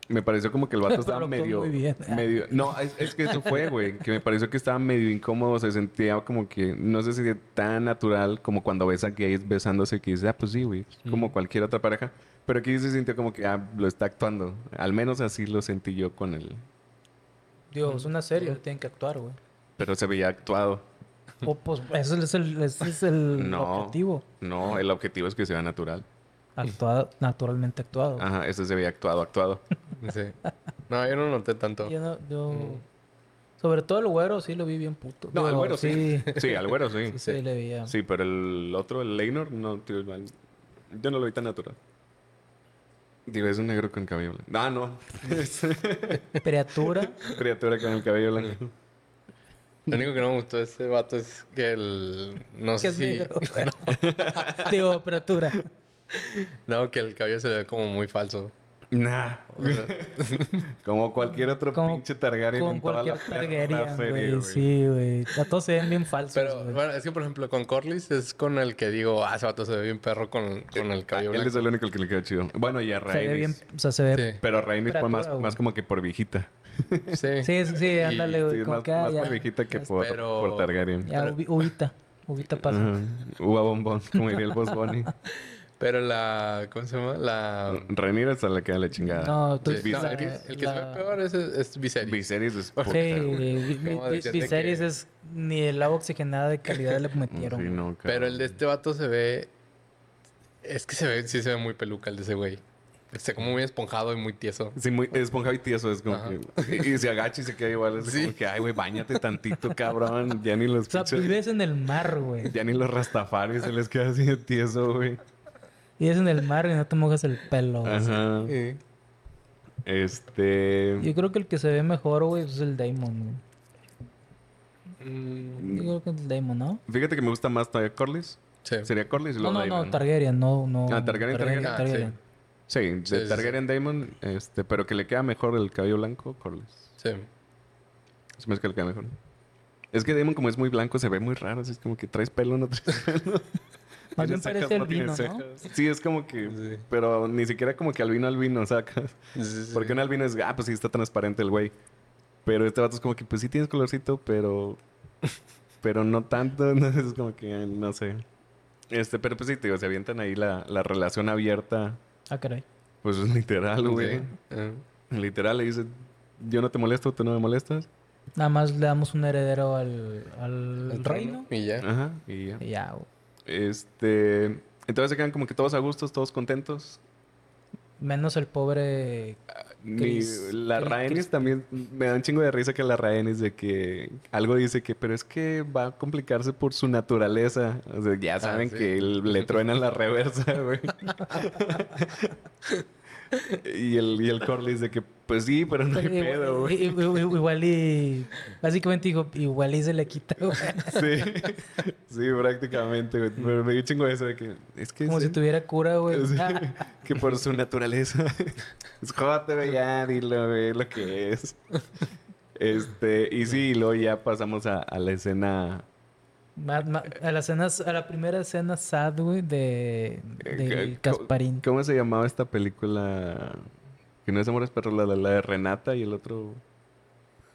Me pareció como que el vato [laughs] estaba medio. bien. medio no, es, es que eso fue, güey. Que me pareció que estaba medio incómodo. Se sentía como que, no sé si tan natural como cuando ves a gays besándose, que dices, ah, pues sí, güey. Como cualquier otra pareja. Pero aquí se sintió como que, ah, lo está actuando. Al menos así lo sentí yo con él. Digo, es una serie, tienen que actuar, güey. Pero se veía actuado. O pues ese es el, ese es el No. objetivo. No, el objetivo es que sea natural. Actuado, naturalmente actuado. Ajá, ese se veía actuado, actuado. Sí. No, yo no noté tanto. Yo no, yo... Sobre todo el güero sí lo vi bien puto. No, el Digo, güero sí. Sí, Sí, al güero sí. sí, sí, le veía. Sí, pero el otro, el Leinor, no, tío. Yo no lo vi tan natural. Digo, es un negro con cabello blanco. Ah, no. Criatura. criatura con el cabello blanco. Lo único que no me gustó de ese vato es que el... No que sé es si... negro. [laughs] [laughs] Digo, criatura. No, que el cabello se ve como muy falso. Nah. [laughs] Como cualquier otro Como- pinche Targaryen Con en toda la Targaryen, serie, güey. Sí, güey. A todos se ven bien falsos. pero bueno, es que por ejemplo con Corlys es con el que digo, ah, ese vato se ve bien perro con, con el cabello Ah, Él es el único al que le queda chido. Bueno, y a se ve bien, Rhaenys. o sea, se ve... Sí. Pero a Rhaenys fue más, más como que por viejita. [laughs] Sí. Sí, sí, sí, ándale, Sí, güey. es como más, que ah, más ya, viejita que por, Pero- por Targaryen. ya uvi- uvita. Uvita pasa. Ajá. Uva bombón, como diría el boss Bunny. [laughs] Pero la... ¿Cómo se llama? La... Rhaenyra hasta le queda la chingada. No, tú... Sí, no, la- el que, el que se la- ve peor es, es Viserys. Viserys es Sí, puta, güey. Vi- Vi- ¿Cómo Vi- decías de Viserys que- es... Ni el agua oxigenada de calidad le metieron. Sí, no, Pero el de este vato se ve... Es que se ve, sí se ve muy peluca el de ese güey. Está como muy esponjado y muy tieso. Sí, muy esponjado y tieso. Es como Ajá. que... Y, y se agacha y se queda igual. Es Sí. como que, ay, güey, bañate tantito, cabrón. Ya ni los O sea, vives en el mar, güey. Ya ni los rastafaris se les queda así de tieso, güey. Vives en el mar y no te mojas el pelo. güey. Ajá. Sí. Este... Yo creo que el que se ve mejor, güey, es el Daemon, güey. Mm, Yo creo que es el Daemon, ¿no? Fíjate que me gusta más todavía Corlys. sí. Sería Corlys y No, luego no, no, Daemon. Targaryen, no, no. Ah, Targaryen, Targaryen. Ah, sí. Sí, de Sí, sí, sí. Targaryen Daemon, este, pero que le queda mejor el cabello blanco, Corlys. Sí. Se me hace que le queda mejor. Es que Daemon como es muy blanco se ve muy raro, así es como que traes pelo, no traes [laughs] pelo. [laughs] Más bien cejas, parece el tiene vino, ¿no? cejas. Sí, es como que... Sí. Pero ni siquiera como que albino albino, sacas. Sí, sí, sí. Porque un albino es, ah, pues sí, está transparente el güey. Pero este vato es como que, pues sí tienes colorcito, pero... [laughs] Pero no tanto, ¿no? es como que, no sé. Este, pero pues sí, te digo, se avientan ahí la, la relación abierta. Ah, caray. Pues es literal, güey. Ah. Literal, le dice, yo no te molesto, tú no me molestas. Nada más le damos un heredero al, al El reino. Y ya. Ajá, y ya. Y ya, güey. Este... Entonces se quedan como que todos a gustos, todos contentos. Menos el pobre. Ni- Chris- la Chris- Rhaenys Chris- también me da un chingo de risa que la Rhaenys de que algo dice que pero es que va a complicarse por su naturaleza. O sea, ya saben sí. que le truenan la reversa, güey. [laughs] [laughs] y el y el Corlys de que pues sí, pero no hay Pero pedo, igual, güey. igual y. Básicamente dijo, igual y se le quita, güey. [laughs] Sí. Sí, prácticamente, güey. Pero me dio chingo eso de que es que Como sí, si tuviera cura, güey. sí, [laughs] que por su naturaleza. Es jote, güey, ya, dilo, güey, lo que es. Este, y sí, y luego ya pasamos a, a la escena. Ma- ma- a, la escena, a la primera escena sad, güey, de, eh, de ¿cómo- Casparín. ¿Cómo se llamaba esta película? Que no es Amores Perros, la, la, la de Renata y el otro.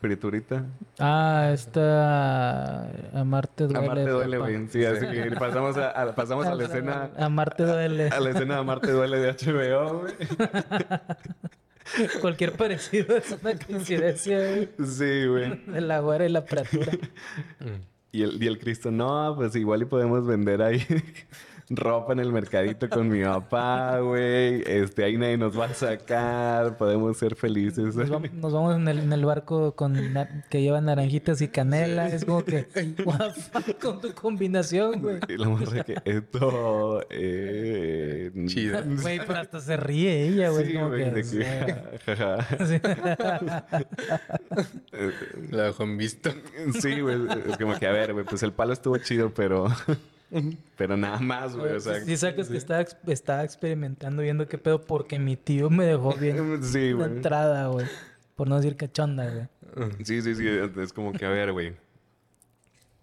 Friturita. Ah, esta... Amarte duele. Amarte duele, güey. Sí, así que pasamos a, a- pasamos a la escena... Amarte duele. A la escena de Amarte duele de HBO, güey. [laughs] Cualquier parecido es una coincidencia, güey. Sí, güey. De la güera y la apertura. [laughs] Y el, y el Cristo, no, pues igual y podemos vender ahí [laughs] ropa en el mercadito con mi papá, güey. Este, ahí nadie nos va a sacar, podemos ser felices. Nos vamos, nos vamos en, el, en el barco con que lleva naranjitas y canela. Es como que, [laughs] what the fuck con tu combinación, güey. Y la morra que esto... Eh, Chido. [laughs] Güey, pero hasta se ríe ella, güey. Sí, como güey, que, de sí. que... [laughs] jaja. Sí. Lo dejo en visto. Sí, güey. Es como que, a ver, güey, pues el palo estuvo chido, pero... Pero nada más, güey. O sea, Sí, sacas que estaba, ex- estaba experimentando, viendo qué pedo, porque mi tío me dejó [laughs] bien sí, güey. entrada, güey. Por no decir cachonda, güey. Sí, sí, sí. Es como que, a ver, güey.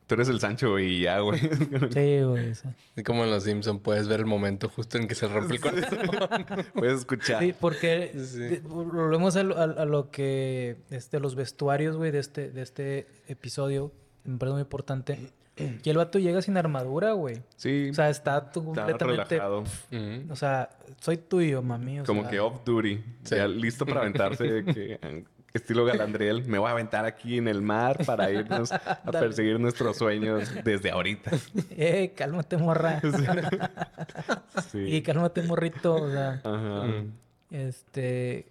Tú eres el Sancho, güey, y ya, güey. Sí, güey. Y como en Los Simpson puedes ver el momento justo en que se rompe el corazón. [laughs] Puedes escuchar. Sí, porque Sí. volvemos a lo, a- a lo que este, los vestuarios, güey, de este, de este episodio, me parece muy importante. Y el vato llega sin armadura, güey. Sí. O sea, está tú Está completamente. relajado. Ujú. O sea, soy tuyo, mami. o Como sea, que off duty. Sí. Ya listo para aventarse. [laughs] que, estilo Galandriel. Me voy a aventar aquí en el mar para irnos a [laughs] perseguir nuestros sueños desde ahorita. [laughs] Eh, cálmate, morra. Sí. Y cálmate, morrito. O sea, Ajá. Este.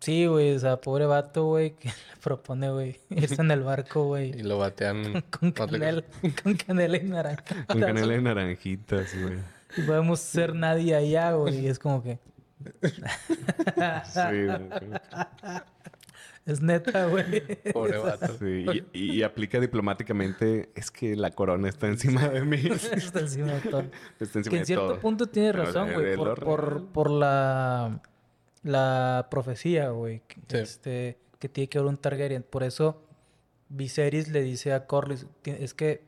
Sí, güey. O sea, pobre vato, güey, que [laughs] le propone, güey, irse en el barco, Y güey. lo batean. Con te- canela, [laughs] con canela y naranja. [laughs] Con canela y naranjitas, güey. Y podemos ser nadie allá, güey. Y es como que. Sí, güey. Es neta, güey. Pobre vato. Sí, Y, y aplica diplomáticamente. Es que la corona está encima de mí. Está encima de todo. Está encima Que en de cierto todo. punto tiene razón, güey. Por, por, por la, la profecía, güey. Sí. Este, que tiene que haber un Targaryen. Por eso Viserys le dice a Corlys, "Ti- es que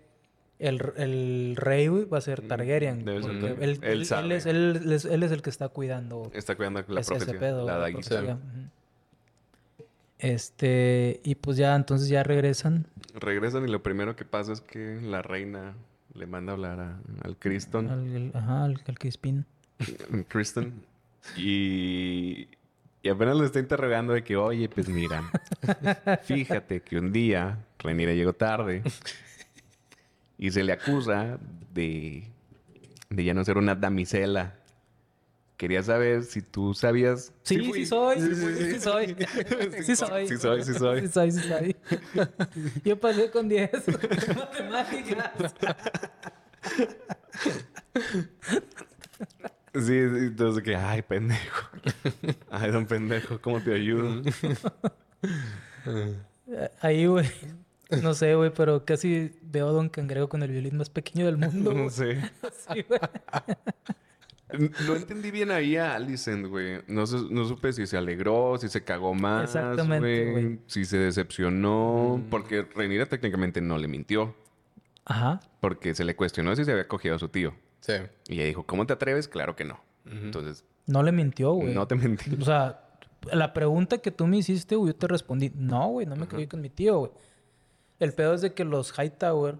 el, el rey, güey, va a ser Targaryen. debe ser porque Targaryen. él, Él es, él, es- él es el que está cuidando Está cuidando la ese profecía. pedo. la la profecía. Este, y pues ya, entonces ya regresan. Regresan y lo primero que pasa es que la reina le manda a hablar a- al Criston. Al, ajá, al, al Crispin. [laughs] Kristen. Y, y apenas lo está interrogando de que, oye, pues mira, fíjate que un día Renira llegó tarde y se le acusa de, de ya no ser una damisela. Quería saber si tú sabías... Sí, sí, fui. soy, sí, sí, soy. Sí soy. Sí soy, sí soy. Sí soy, sí soy. Yo pasé con 10 matemáticas. Sí, entonces que, ay, pendejo. [laughs] Ay, don pendejo, ¿cómo te ayudo? [laughs] Ahí, güey. No sé, güey, pero casi veo a Don Cangrejo con el violín más pequeño del mundo. No sé. [laughs] Sí, güey. No entendí bien ahí a Alicent, güey. No, no supe si se alegró, si se cagó más, Exactamente, güey. Si se decepcionó. Porque Rhaenyra técnicamente no le mintió. Ajá. Porque se le cuestionó si se había cogido a su tío. Sí. Y ella dijo, ¿cómo te atreves? Claro que no. Entonces, No le mintió, güey. no te mentí. O sea, la pregunta que tú me hiciste, güey, yo te respondí, no, güey, no me cogí con mi tío, güey. El pedo es de que los Hightower,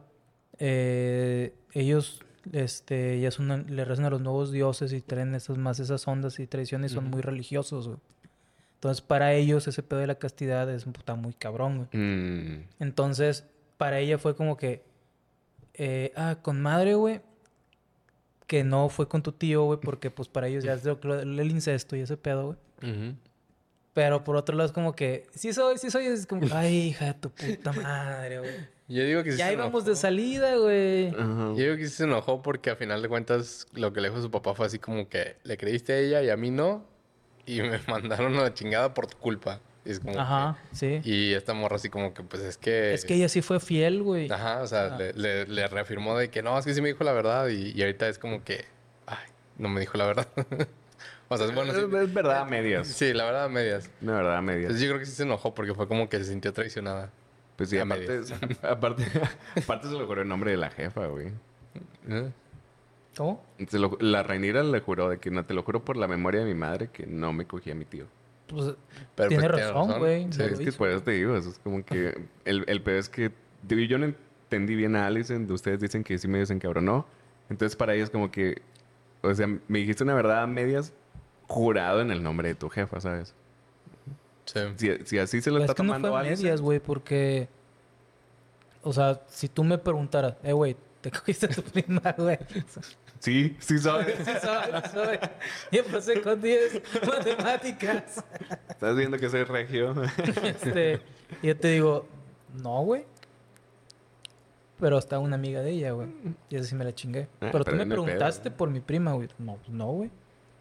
eh, ellos, este, ya son, le rezan a los nuevos dioses y traen esas más esas ondas y tradiciones, son muy religiosos, güey. Entonces, para ellos, ese pedo de la castidad es puta muy cabrón, güey. Mm, Entonces, para ella fue como que, eh, ah, con madre, güey, que no fue con tu tío, güey, porque pues para ellos ya es el incesto y ese pedo, güey. Pero por otro lado es como que, sí soy, sí soy, es como, ay, hija de tu puta madre, güey. Yo digo que sí Ya se íbamos enojó. de salida, güey. Yo digo que sí se enojó porque a final de cuentas lo que le dijo su papá fue así como que le creíste a ella y a mí no. Y me [laughs] mandaron a la chingada por tu culpa. Y es como Ajá, sí. y esta morra así como que pues es que... Es que ella sí fue fiel, güey. Ajá, o sea, Ah. le, le- le reafirmó de que no, es que sí me dijo la verdad. Y, y ahorita es como que, ay, no me dijo la verdad. [laughs] o sea, es bueno, sí. Es, verdad a medias. Sí, la verdad, a medias. No, verdad a medias. Entonces yo creo que sí se enojó porque fue como que se sintió traicionada. Pues sí, a aparte, medias. [laughs] aparte, aparte se le juró el nombre de la jefa, güey. ¿Eh? ¿Cómo? Se lo- la Rhaenyra le juró de que no, te lo juro por la memoria de mi madre que no me cogía a mi tío. Pues, Pero, tiene pues, tiene razón, güey. Sí, Es que por eso te digo, eso es como que el, el peor es que yo no entendí bien a Allison, de ustedes dicen que sí medio se encabronó. Entonces para ellos como que, o sea, me dijiste una verdad a medias jurado en el nombre de tu jefa, ¿sabes? Sí. Si, si así se lo Es está que no tomando fue a Allison, medias, güey, porque... O sea, si tú me preguntaras, eh, güey, ¿te [laughs] cogiste a tu prima, güey? Sí, sí sabes. Sí soy. Yo pasé con 10 matemáticas. Estás viendo que soy regio. Este, y yo te digo, no, güey. Pero está una amiga de ella, güey. Y esa sí me la chingué. Ah, pero tú me no hay pedo, preguntaste por mi prima, güey. No, pues no, güey.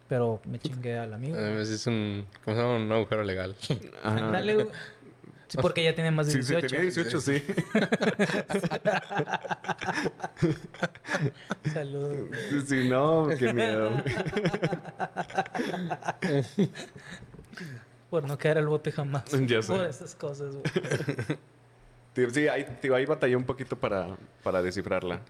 Pero me chingué al amigo. A veces es un, ¿cómo se llama? Un agujero legal. Dale, güey. Sí, porque ella tiene más de Sí, sí, 18. tenía 18, sí. [laughs] Saludos. Sí, no, qué miedo. [laughs] Por no caer al bote jamás. Ya sé. Por esas cosas, güey. [laughs] Sí, ahí, tío, ahí batallé un poquito para, para descifrarla.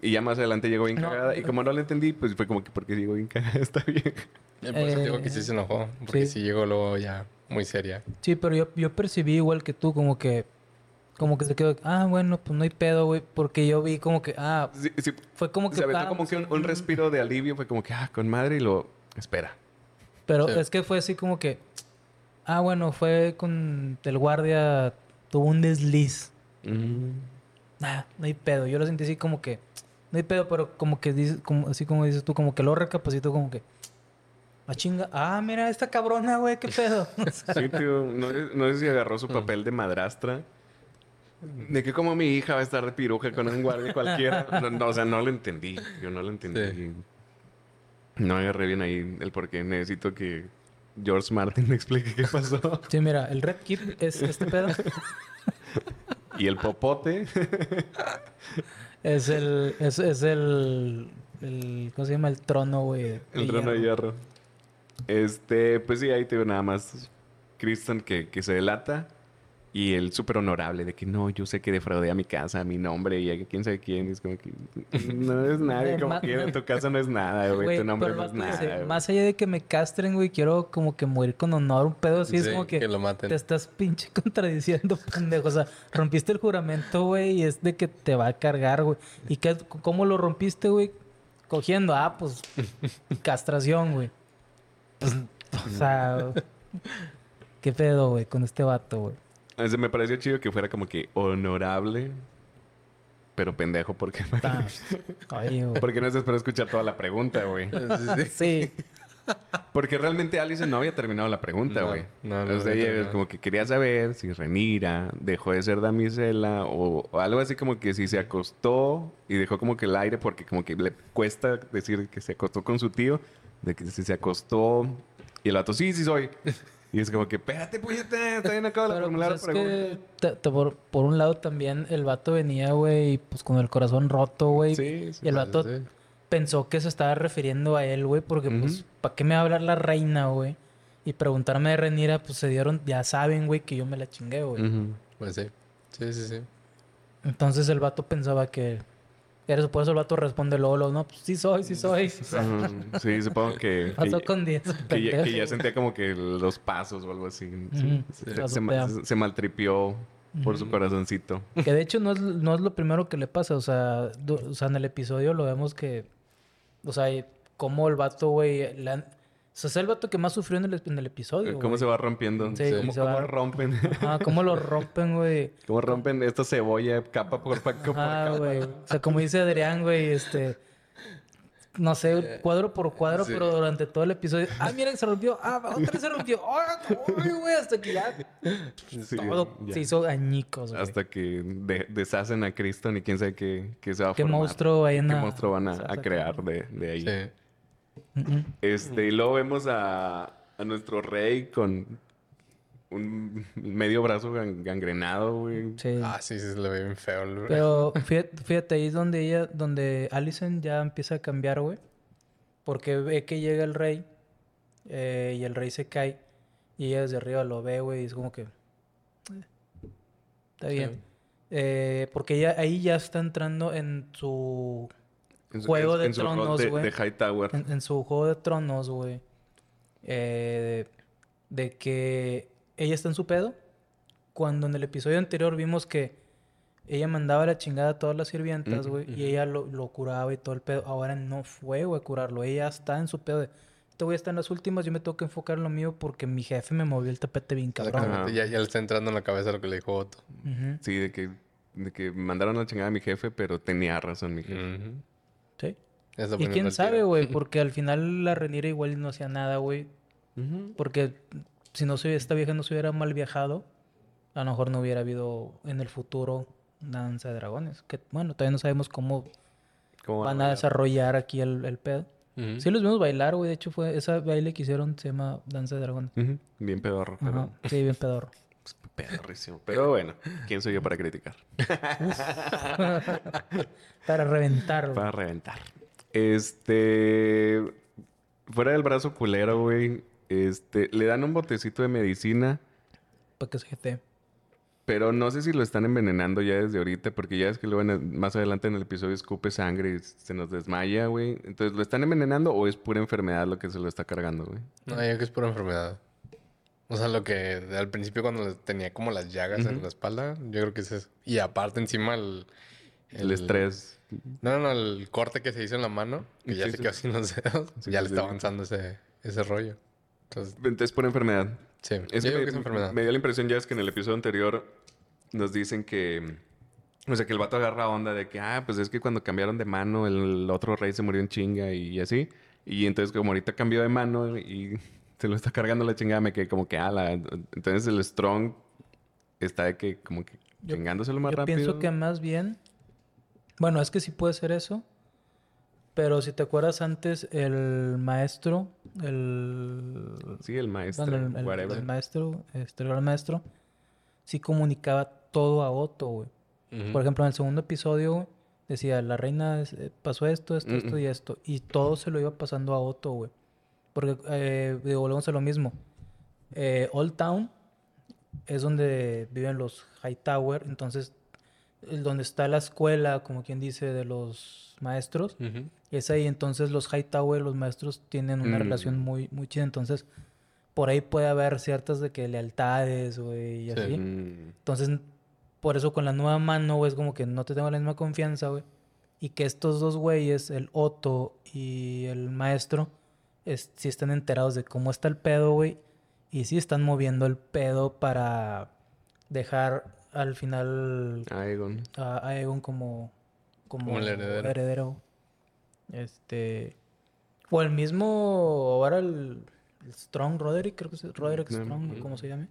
Y ya más adelante llegó bien No, cagada. Y como no la entendí, pues fue como que porque llegó bien cagada, está bien. Y por eso digo que Eh, sí se enojó. Porque sí. sí. llegó luego ya muy seria. Sí, pero yo, yo percibí igual que tú, como que... Como que se quedó... Ah, bueno, pues no hay pedo, güey. Porque yo vi como que... Ah, Sí, sí, fue como que... se aventó ah, como que un, un respiro de alivio. Fue como que, ah, con madre y lo... Espera. Pero Sí. es que fue así como que... Ah, bueno, fue con... El guardia tuvo un desliz. Mm. Nah, no hay pedo. Yo lo sentí así como que... No hay pedo, pero como que dices... Como, así como dices tú, como que lo recapacito como que... Ah, chinga. Ah, mira, esta cabrona, güey, qué pedo. O [laughs] sea, Sí, tío. No, sé- no sé si agarró su papel de madrastra. De que como mi hija va a estar de piruja con un guardia cualquiera. No, no, o sea, no lo entendí. Yo no lo entendí. Sí. No agarré bien ahí el por qué. Necesito que George Martin me explique qué pasó. sí, mira, el Red Kit es este pedo. [laughs] Y el popote. Es el... Es, es el... el... ¿Cómo se llama? El trono, güey. El trono de hierro. Este, pues sí, ahí te digo nada más. Kristen que, que se delata. Y el súper honorable de que no, yo sé que defraudé a mi casa, a mi nombre y a quién sabe quién. Y es como que no es [laughs] nadie, como. En tu casa no es nada, güey. Tu nombre no es nada. más allá de que me castren, güey, quiero como que morir con honor, un pedo así. es Sí, como que, que lo maten. te estás pinche [laughs] contradiciendo, pendejo. O sea, rompiste el juramento, güey, y es de que te va a cargar, güey. ¿Y qué, cómo lo rompiste, güey? Cogiendo, ah, pues, castración, güey. Pues, o sea, ¿qué pedo, güey, con este vato, güey? O sea, me pareció chido que fuera como que honorable, pero pendejo, porque [laughs] Oye, güey. porque no se espera escuchar toda la pregunta, güey. Sí, Porque realmente Alison no había terminado la pregunta, No, güey. no, no o sea, ella como que quería saber si Renira dejó de ser damisela o, o algo así como que si se acostó y dejó como que el aire porque como que le cuesta decir que se acostó con su tío, de que si se acostó y el vato, sí, sí soy. Y es como que, espérate, puñeta, está bien acabo de formular pues, la es que por, por un lado también el vato venía, güey, pues con el corazón roto, güey. Sí, sí. y el vato sí. pensó que se estaba refiriendo a él, güey, porque pues. ¿para qué me va a hablar la reina, güey? Y preguntarme de Renira, pues se dieron, ya saben, güey, que yo me la chingué, güey. Pues sí. Sí, sí, sí. Entonces el vato pensaba que eres por eso el vato responde luego, no, pues sí soy, sí soy. [laughs] O sea. Sí, supongo que... [laughs] pasó que- con 10. Que ya, que sentía como que los pasos o algo así. Sí. Ujú, Se- maltripió por su corazoncito. Que de hecho no es, no es lo primero que le pasa. O sea, o sea, en el episodio lo vemos que. O sea, y cómo el vato, güey. le han- O sea, es el vato que más sufrió en el, en el episodio. ¿Cómo güey. se va rompiendo? Sí, ¿Cómo, se cómo va- rompen? Ah, cómo lo rompen, güey. ¿Cómo rompen esta cebolla capa por pa- por Ah, capa? güey. O sea, como dice Adrián, güey, este. No sé, cuadro por cuadro, Sí. pero durante todo el episodio. Ah, miren, se rompió. Ah, otra vez se rompió. Ah, ay, güey, hasta que ya Sí, todo ya. se hizo añicos, güey. Hasta que de- deshacen a Cristo y quién sabe qué, qué se va a Qué formar. monstruo ¿Qué a- monstruo van a, crear de, de ahí? Sí. Este, y luego vemos a, a nuestro rey con un medio brazo gan- gangrenado, güey. Sí. Ah, sí, sí, se le ve bien feo. el- Pero [laughs] fíjate, fíjate, ahí es donde ella, donde Allison ya empieza a cambiar, güey. Porque ve que llega el rey eh, y el rey se cae y ella desde arriba lo ve, güey, y es como que... eh, está Sí. bien. Eh, porque ella, ahí ya está entrando en su, En su- Juego en- de en Tronos, de, güey. de Hightower. en, en su juego de tronos, güey. Eh, de que ella está en su pedo. Cuando en el episodio anterior vimos que ella mandaba la chingada a todas las sirvientas, güey, y ella lo, lo curaba y todo el pedo. Ahora no fue, güey, a curarlo. Ella está en su pedo de, este güey está en las últimas, yo me tengo que enfocar en lo mío porque mi jefe me movió el tapete bien cabrón. Exactamente. Ya, ya le está entrando en la cabeza lo que le dijo Otto. Sí, de que, de que mandaron la chingada a mi jefe, pero tenía razón mi jefe. Y quién sabe, güey, [laughs] porque al final la Renira igual no hacía nada, güey. Porque si no se, esta vieja no se hubiera mal viajado, a lo mejor no hubiera habido en el futuro una danza de dragones. Que bueno, todavía no sabemos cómo ¿Cómo van a desarrollar aquí el, el pedo. Ujú. Sí los vimos bailar, güey. De hecho, fue ese baile que hicieron se llama danza de dragones. Bien pedorro, pero. Sí, bien pedorro. [laughs] pedorrísimo. Pero bueno, ¿quién soy yo para criticar? [laughs] Para reventar, güey. Para reventar. Este. Fuera del brazo culero, güey. Este. Le dan un botecito de medicina. Para que se jete. Pero no sé si lo están envenenando ya desde ahorita, porque ya es que luego en el- más adelante en el episodio escupe sangre y se nos desmaya, güey. Entonces, ¿lo están envenenando o es pura enfermedad lo que se lo está cargando, güey? No, yo creo que es pura enfermedad. O sea, lo que al principio cuando le- tenía como las llagas en la espalda, yo creo que es eso. Y aparte encima el... El, estrés. No, no, no, el corte que se hizo en la mano, que ya Sí, se sí. quedó sin los dedos, Sí, ya sí, le sí. está avanzando ese, ese rollo. Entonces, Entonces, pura enfermedad. sí, Es yo que creo me, que es enfermedad. me dio la impresión ya es que en el episodio anterior nos dicen que... O sea, que el vato agarra onda de que, ah, pues es que cuando cambiaron de mano, el otro rey se murió en chinga y, así. Y entonces, como ahorita cambió de mano y se lo está cargando la chingada, me quedé como que, ah, la... Entonces el Strong está de que, como que Yo- chingándoselo más Yo rápido. pienso que más bien. Bueno, es que sí puede ser eso. Pero si te acuerdas antes, el maestro, el. Sí, el maestro, bueno, el, el- whatever. el maestro, este, el gran maestro, sí comunicaba todo a Otto, güey. Ujú. Por ejemplo, en el segundo episodio, güey, decía, la reina eh, pasó esto, esto, esto y esto. Y todo se lo iba pasando a Otto, güey. Porque, eh, digo, volvemos a lo mismo. Eh, Old Town es donde viven los Hightower. Entonces, donde está la escuela, como quien dice, de los maestros, es ahí. Entonces, los Hightower, los maestros, tienen una Mm. relación muy, muy chida. Entonces, por ahí puede haber ciertas de que lealtades, güey, y Sí. así. Mm, Entonces, por eso con la nueva mano, güey, es como que no te tengo la misma confianza, güey. Y que estos dos güeyes, el Otto y el maestro, es, sí están enterados de cómo está el pedo, güey. Y sí están moviendo el pedo para dejar al final Aegon. a a Aegon como, como, Como el heredero. heredero. Este. O el mismo. Ahora el, el Strong Roderick, creo que es Roderick Strong, mm. como se llame.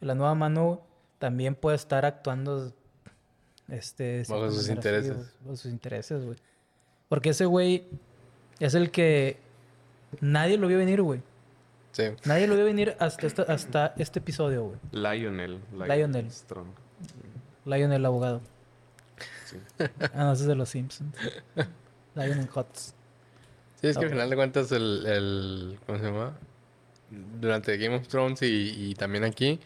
La nueva mano también puede estar actuando. Este. Bajo sus intereses. bajo sus intereses, güey. Porque ese güey es el que. Nadie lo vio venir, güey. Sí. Nadie lo vio venir hasta, esta- hasta este episodio, güey. Lionel. Lionel. Strong. Lion el abogado. Sí. Ah, no, ese es de los Simpsons. Lion Hots. Sí, es que al final de cuentas el, el ¿cómo se llama? Durante Game of Thrones y, y también aquí,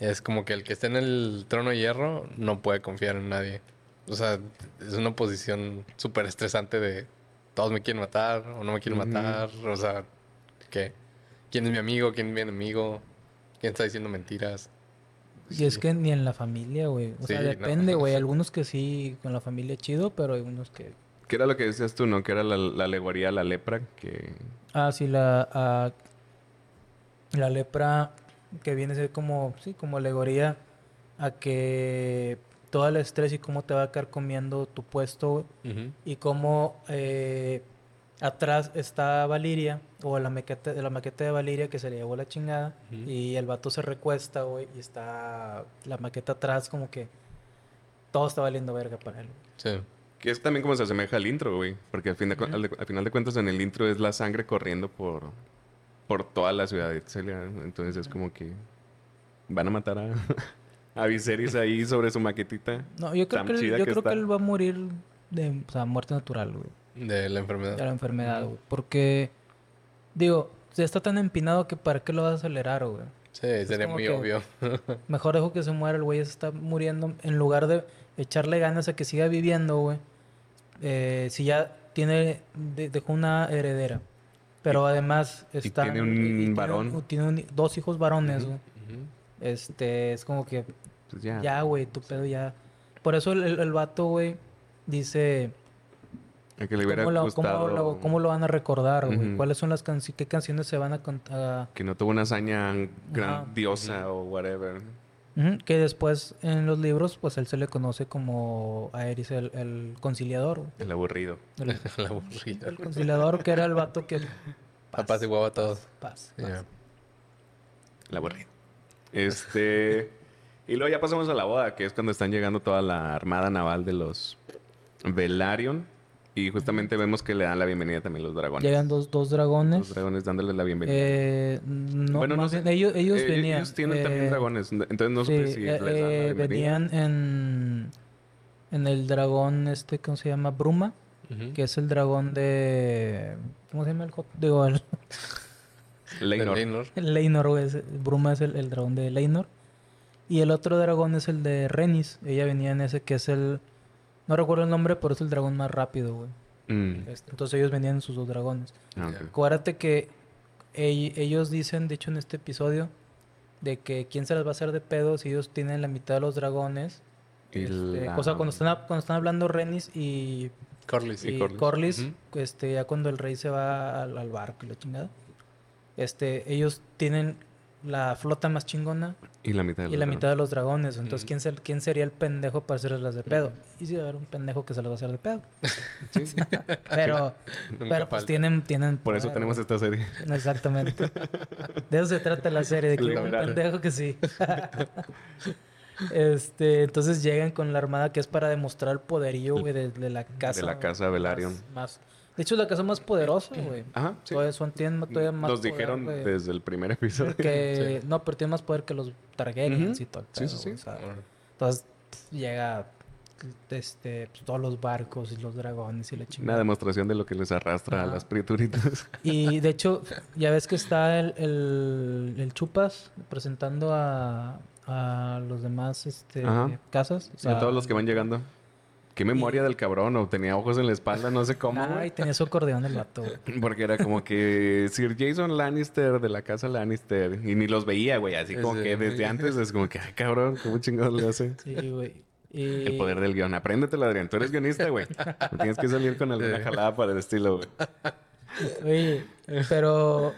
es como que el que esté en el trono de hierro no puede confiar en nadie. O sea, es una posición súper estresante de todos me quieren matar o no me quieren matar. O sea, ¿qué? ¿Quién es mi amigo? ¿Quién es mi enemigo? ¿Quién está diciendo mentiras? Y es que ni en la familia, güey. O sea, Sí, no. depende, güey. Algunos que sí, con la familia chido, pero hay unos que... ¿Qué era lo que decías tú, no? Que era la, la alegoría a la lepra, que... Ah, sí, la... ah, la lepra que viene a ser como, sí, como alegoría a que todo el estrés y cómo te va a quedar comiendo tu puesto, güey. Y cómo eh, atrás está Valiria, o la maqueta, la maqueta de Valiria que se le llevó la chingada, Ujú. y el vato se recuesta, güey, y está la maqueta atrás, como que todo está valiendo verga para él. Sí. Que es también como se asemeja al intro, güey. Porque al, fin de, cu- al, de- al final de cuentas en el intro es la sangre corriendo por, por toda la ciudad de Celia. Entonces es como que van a matar a, [laughs] a Viserys ahí sobre su maquetita. No, yo creo, que, yo que creo está. que él va a morir de o sea, muerte natural, güey, De la enfermedad. de la enfermedad, güey. Porque, digo, ya está tan empinado que para qué lo vas a acelerar, güey. Sí, sería como muy obvio. [laughs] Mejor dejo que se muera, el güey ya se está muriendo. En lugar de echarle ganas a que siga viviendo, güey. Eh, si ya tiene, de- dejó una heredera Pero además está... tiene un varón. Tiene, un- dos hijos varones, güey. Este, es como que... Pues ya. Ya, güey, tu pedo ya... Por eso el, el, el vato, güey, dice... A que le hubiera ¿Cómo lo, gustado cómo lo- cómo lo van a recordar, güey? ¿Cuáles son las canciones? ¿Qué canciones se van a contar? que no tuvo una hazaña grandiosa o whatever. Que después en los libros, pues él se le conoce como a Eris el, el conciliador. güey. El aburrido. El, [laughs] La aburrida. el conciliador que era el vato que... Papá se guapa a todos. Paz, paz. Ya. El aburrido. Este. y luego ya pasamos a la boda, que es cuando están llegando toda la armada naval de los Velaryon. Y justamente vemos que le dan la bienvenida también los dragones. Llegan dos, dos dragones. Los dragones dándole la bienvenida. Eh, no, Bueno, no sé. ellos, ellos Eh, venían. Ellos tienen también eh, dragones. Entonces no sé sí, si les dan la bienvenida. venían en, en el dragón este, ¿cómo se llama? Bruma, que es el dragón de... ¿Cómo se llama el hot? Digo, el, [laughs] Leinor. Leinor. güey. Bruma es el, el dragón de Leinor. Y el otro dragón es el de Renis. Ella venía en ese que es el... No recuerdo el nombre, pero es el dragón más rápido, güey. Mm. Este, Entonces ellos venían en sus dos dragones. Ah, ok. Acuérdate que ell- ellos dicen, de hecho en este episodio, de que quién se las va a hacer de pedo si ellos tienen la mitad de los dragones. Este, la- O sea, cuando están, cuando están hablando Renis y, Corlys. y Corlys. Este, ya cuando el rey se va al, al barco y la chingada, este, ellos tienen la flota más chingona Y la mitad de y los la dragones. mitad de los dragones. Entonces. ¿quién, se- ¿quién sería el pendejo para hacerles las de pedo? Y si va a haber un pendejo que se las va a hacer de pedo. Sí, [laughs] sí. Pero, [laughs] pero pues falta. tienen, tienen Por eso tenemos esta serie. [laughs] Exactamente. De eso se trata la serie, de que un pendejo que sí. este, entonces llegan con la armada que es para demostrar el poderío, güey, de, de la casa. de la casa Velaryon. Más, más- De hecho, es la casa más poderosa, güey. Ajá, sí. Todavía son, tienen todavía más Nos poder, dijeron güey, desde el primer episodio. que... [laughs] No, pero tiene más poder que los Targaryens Ujú. y todo Sí, sí, sí. o sea, entonces llega este, pues, todos los barcos y los dragones y la Una chingada. demostración de lo que les arrastra a las criaturitas. Y de hecho, [laughs] ya ves que está el, el, el Chupas presentando a, a los demás este, Ajá. casas. o a sea, todos los que van llegando. Qué memoria del cabrón, o tenía ojos en la espalda, no sé cómo. Ay, tenía su acordeón el vato. [laughs] Porque era como que Sir Jason Lannister de la casa Lannister. Y ni los veía, güey. Así como Sí. que desde antes es como que, ay, cabrón, ¿cómo chingados le hace? Sí, güey. Y... El poder del guion. Apréndetelo, Adrián. Tú eres guionista, güey. No [laughs] tienes que salir con alguna jalada para el estilo, güey. Oye, pero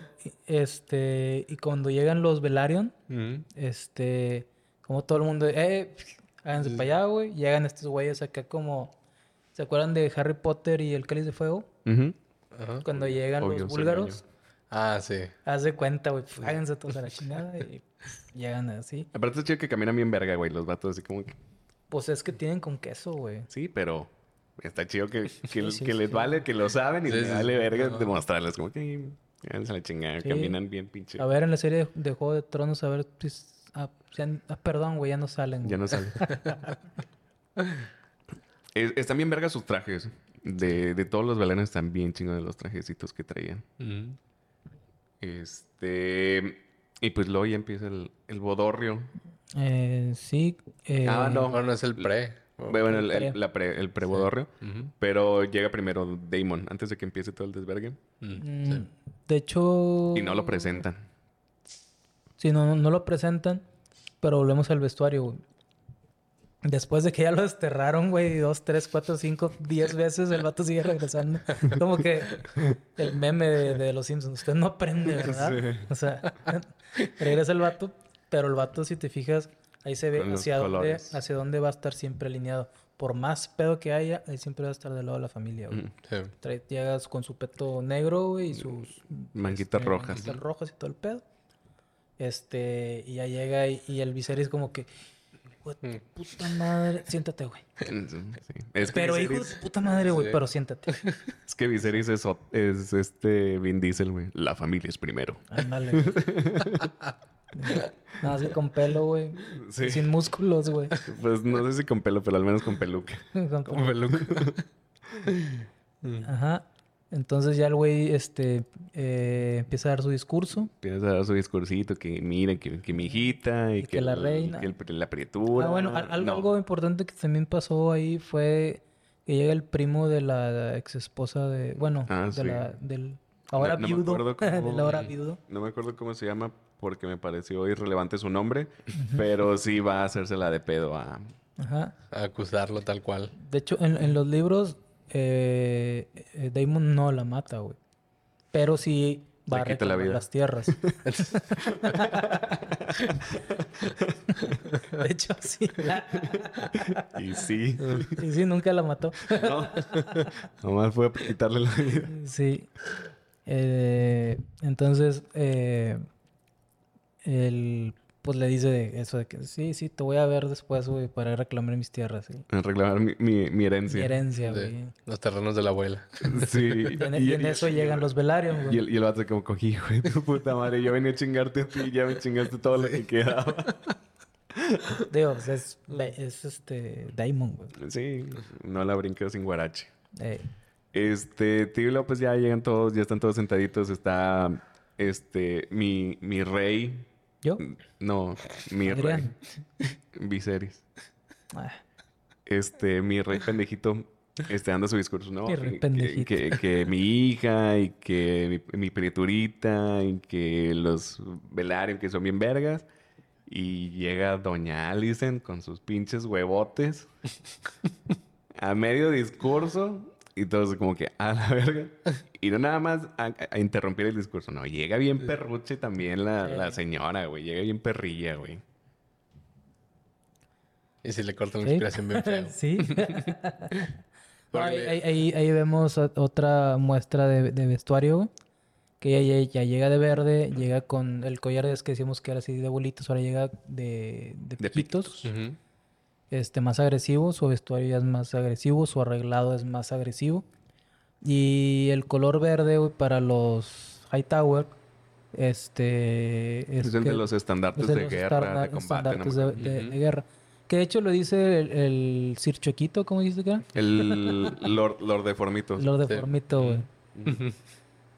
este y cuando llegan los Velaryon, este, como todo el mundo, eh, háganse para allá, güey. Llegan estos güeyes acá como, ¿se acuerdan de Harry Potter y el Cáliz de Fuego? Ajá. Cuando llegan Obvio, los búlgaros, Ah, sí. haz de cuenta, güey, háganse todos a la chingada y llegan así. Aparte es chido que caminan bien verga, güey. Los vatos así como que... Pues es que tienen con queso, güey. Sí, pero está chido que, [laughs] que, sí, que les sí. vale, que lo saben y Sí, les vale sí. verga demostrarles como que... háganse la chingada, Sí. caminan bien pinche. A ver, en la serie de, de Juego de Tronos, a ver si... s- Ah, ah, perdón, güey, ya no salen. Ya no sale. [laughs] Es- están bien vergas sus trajes. De, de todos los belenes están bien chingos de los trajecitos que traían. Ujú. Este... Y pues luego ya empieza el, el bodorrio. Eh, sí. eh, Ah, no. Bueno, es el pre. Bueno, el, la pre- el pre-bodorrio. Pero llega primero Damon, antes de que empiece todo el desvergue. Mm, mm, sí. De hecho... Y no lo presentan. Sí, no, no, lo presentan, pero volvemos al vestuario, güey. Después de que ya lo desterraron, güey, dos, tres, cuatro, cinco, diez veces, el vato sigue regresando. [laughs] Como que el meme de, de los Simpsons. Usted no aprende, [laughs] ¿verdad? Sí. O sea, [laughs] regresa el vato, pero el vato, si te fijas, ahí se ve hacia dónde, hacia dónde va a estar siempre alineado. Por más pedo que haya, él siempre va a estar del lado de la familia, güey. Mm. Sí. Trae- llegas con su peto negro, güey, y sus Manguitas este, rojas. manguitas rojas y todo el pedo. Este, y ya llega y, y el Viserys como que, "Hijo de tu puta madre, siéntate, güey. [laughs] Sí. Es que Pero hijo de puta madre, güey, Sí. pero siéntate. [laughs] es que Viserys es, es este Vin Diesel, güey. La familia es primero. Ándale. [laughs] Nada, así con pelo, güey. Sí. Sin músculos, güey. Pues no sé si con pelo, pero al menos con peluca. Con peluca. Ajá. Entonces ya el güey este, eh, empieza a dar su discurso. Empieza a dar su discursito que miren, que, que mi hija y, Y que la el- reina. que el- la prietura. Ah, bueno, al- al- No. algo importante que también pasó ahí fue que llega el primo de la ex esposa de, bueno, Ah, de sí. la, del, Ahora no, no me viudo. acuerdo [laughs] cómo- Del ahora viudo. No me acuerdo cómo se llama porque me pareció irrelevante su nombre, pero sí va a hacérsela de pedo a... Ajá. A acusarlo tal cual. De hecho, en, en los libros, eh, eh, Damon no la mata, güey. Pero sí va Le a la vida. las tierras. [laughs] de hecho, sí. Y sí, Y sí, nunca la mató. no. Nomás fue por quitarle la vida. Sí. Eh, entonces, eh, él pues le dice eso de que sí, sí, te voy a ver después, güey, para reclamar mis tierras. reclamar mi, mi, mi herencia. Mi herencia, güey. los terrenos de la abuela. [laughs] Sí. [laughs] Y en, y en eso llegan los Velaryon, Y güey. el, y el vato como cogí, hijo de tu puta madre. Yo venía a chingarte a ti y ya me chingaste todo lo que quedaba. [laughs] Digo, pues, es, es este Daimon, güey. Sí, no la brinqué sin guarache. Eh, Este, tío, luego, pues ya llegan todos, ya están todos sentaditos. Está, este, mi, mi rey. ¿Yo? No, mi Adrián. rey. Viserys. Ah, Este, mi rey pendejito, este, dando su discurso, ¿no? Mi rey Que- pendejito. Que, que mi hija y que mi, mi criaturita y que los Velaryon que son bien vergas. Y llega Doña Alicent con sus pinches huevotes a medio discurso y todos como que a la verga. Y no nada más a, a interrumpir el discurso, no, llega bien perruche también la, la señora, güey, llega bien perrilla, güey. Y si le cortan la ¿Sí? inspiración bien feo. [laughs] sí. [laughs] No, ahí, ahí- vemos otra muestra de, de vestuario. Que ella ya, ya llega de verde, llega con el collar es que decíamos que era así de abuelitos, ahora llega de, de, De piquitos. Este, más agresivo, su vestuario ya es más agresivo, su arreglado es más agresivo. Y el color verde, güey, para los Hightower, este... Es, el que- de los estandartes es de de los guerra, estarna- de combate. no me estandartes de, guerra. Que de hecho lo dice el, el Sir Chuequito, ¿cómo dijiste que era? El Lord, Lord de Formitos. Lord Sí. de Formito, güey.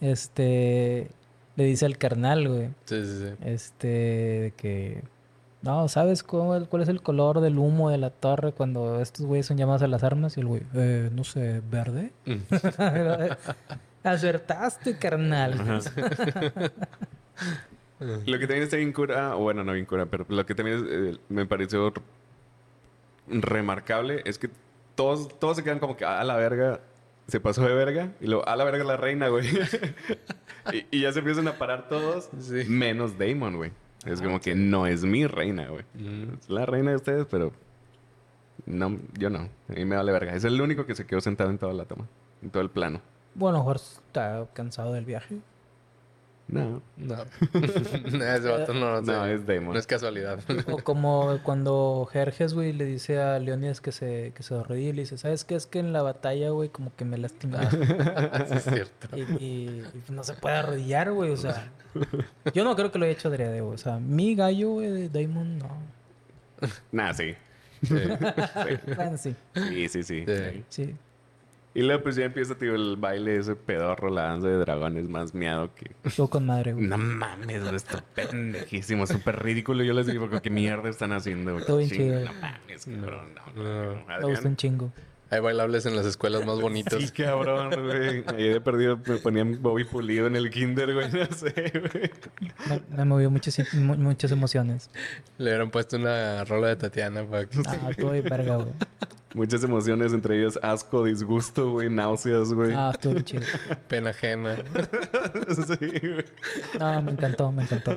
Este... Le dice al carnal, güey. Sí, sí, sí. Este... de que... No, ¿sabes cómo, cuál es el color del humo de la torre cuando estos güeyes son llamados a las armas? Y el güey, eh, no sé, ¿verde? [laughs] Acertaste, carnal. Lo que también está bien cura, o bueno, no bien cura, pero lo que también es, eh, me pareció remarcable es que todos, todos se quedan como que a la verga, se pasó de verga, y luego a la verga la reina, güey. [laughs] y, y ya se empiezan a parar todos, Sí. menos Damon, güey. Es como que no es mi reina, güey. Ujú. Es la reina de ustedes, pero no, yo no. A mí me vale verga. Es el único que se quedó sentado en toda la toma, en todo el plano. Bueno, mejor está cansado del viaje. No, [laughs] No. Ese vato no, es Damon. No es casualidad. O como cuando Jerjes, güey, le dice a Leonidas que se, que se arrodille y le dice, ¿sabes qué? Es que en la batalla, güey, como que me lastimé. [laughs] Sí, es cierto. y, y- y no se puede arrodillar, güey, o sea. Yo no creo que lo haya hecho adrede, güey. O sea, mi gallo, güey, de Damon, no. Nah, sí. Sí. Bueno, sí, Sí, sí, sí. Sí. Y luego pues ya empieza, tío, el baile ese pedorro, la danza de dragones más miado que... Estuvo con madre, güey. No mames, güey, esto pendejísimo, súper ridículo. Yo les digo, ¿qué mierda están haciendo? Estuvo bien chido. No mames, cabrón. No, No. no, un chingo. Hay bailables en las escuelas más bonitos. Sí, cabrón, güey. Ahí de perdido me ponían Bobby Pulido en el kinder, güey. No sé, güey. Me, me movió muchas, mu- muchas emociones. Le hubieran puesto una rola de Tatiana para que... Ah, estuvo bien verga, güey. Muchas emociones, entre ellas asco, disgusto, güey, náuseas, güey. Ah, estuvo bien chido. pena ajena. [laughs] sí, güey. No, me encantó, me encantó.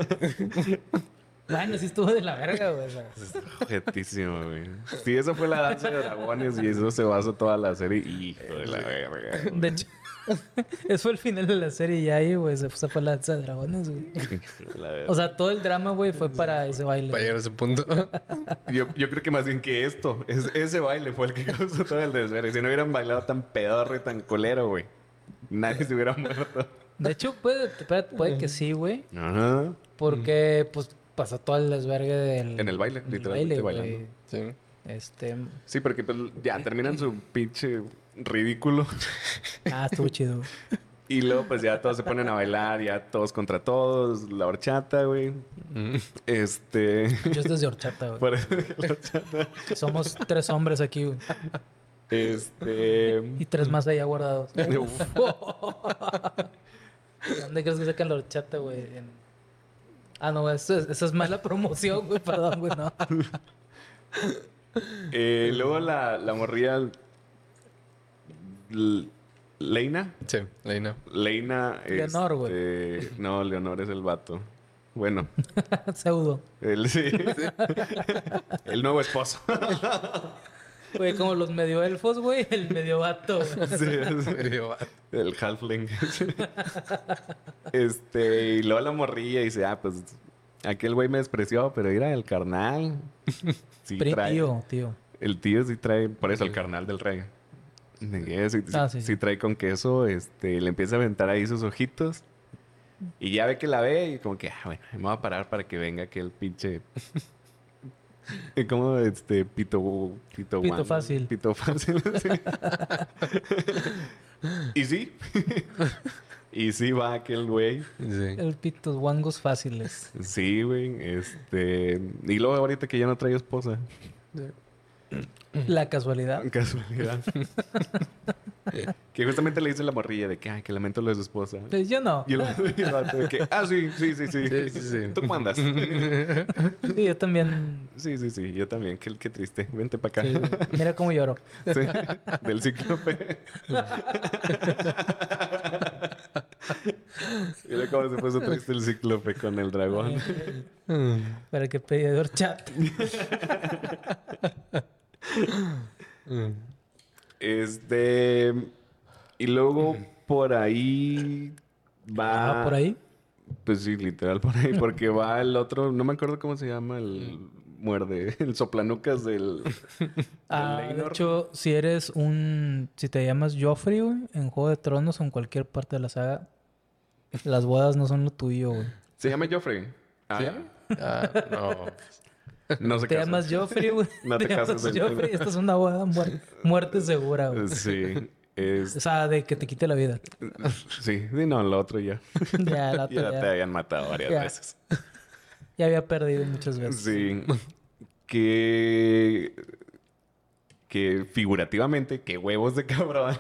Bueno, sí estuvo de la verga, güey. [laughs] Objetísimo, güey. Sí, eso fue la danza de dragones y eso se basó toda la serie. Hijo de la verga. güey. De hecho, [laughs] eso fue el final de la serie y ahí, güey, se fue la danza de dragones, güey. Hijo de la verga. O sea, todo el drama, güey, fue para ese baile. Para llegar a ese punto. [laughs] Yo, yo creo que más bien que esto, es, ese baile fue el que causó todo el desvergue. Si no hubieran bailado tan pedorro y tan colero, güey, nadie se hubiera muerto. De hecho, puede, puede que sí, güey. Ajá. Porque, pues, pasó todo el desvergue del... En el baile, literalmente baile, bailando. Sí. Este... Sí, porque pues, ya terminan su pinche ridículo. Ah, estuvo chido. Y luego, pues ya todos se ponen a bailar, ya todos contra todos, la horchata, güey. Mm. Este. Yo es desde horchata, güey. por horchata. Somos tres hombres aquí, güey. Este. Y tres más allá guardados. [laughs] [laughs] ¿Dónde crees que sacan la horchata, güey? En- Ah, no, eso es, eso es mala promoción, güey. Perdón, güey, no. [laughs] Eh, luego la, la morría... L- Leina. Sí, Leina. Leina. Leonor, güey. este, No, Leonor es el vato. Bueno, [laughs] Pseudo. él sí. [laughs] el nuevo esposo. Güey, como los medio elfos, güey. El medio vato. güey. [laughs] Sí, sí. Medio vato. El halfling. este, y luego la morrilla y dice, ah, pues aquel güey me despreció, pero mira, el carnal. Sí Pri- trae. tío, tío. El tío sí trae, por eso, el carnal del rey. Sí, Ah, sí- sí, sí sí. trae con queso, este, le empieza a aventar ahí sus ojitos. Y ya ve que la ve y como que, ah, bueno, me voy a parar para que venga aquel pinche... como este, pito... Pito, Pito fácil. Pito fácil, [laughs] sí. y sí. y sí va aquel güey. Sí. El pitos guangos fáciles. Sí, güey. Este... Y luego ahorita que ya no trae esposa. La casualidad. Casualidad. [laughs] [laughs] que justamente le dice la morrilla de que, ay, que lamento lo de su esposa. Pues yo no. Y el, [laughs] y el vato de que, ah, sí, sí, sí, sí. Sí, sí, sí. ¿Tú cómo andas? [laughs] Sí, yo también. sí, sí, sí. Yo también. Qué, qué triste. Vente para acá. Mira cómo lloro. Sí, Del cíclope. Mira cómo se puso triste el cíclope con el dragón. Para que pedidor chat. Este. Y luego por ahí va. Ah, por ahí. Pues sí, literal por ahí, porque va el otro, no me acuerdo cómo se llama, el muerde, [laughs] el soplanucas del... [laughs] Ah, de hecho, si eres un. Si te llamas Joffrey, güey, en Juego de Tronos o en cualquier parte de la saga, las bodas no son lo tuyo, güey. Se llama Joffrey. Ah, ¿Sí? Ah, no. No se Te llamas Joffrey, güey. [laughs] No te [laughs] cases, llamas. Joffrey. Esta es una boda muer- muerte segura, güey. Sí, es... O sea, de que te quite la vida. [laughs] Sí, sí, no, lo otro ya. ya, la Ya otra te ya, habían matado varias Ya. veces. ya había perdido muchas veces. Sí. Que... Que figurativamente, que huevos de cabrón.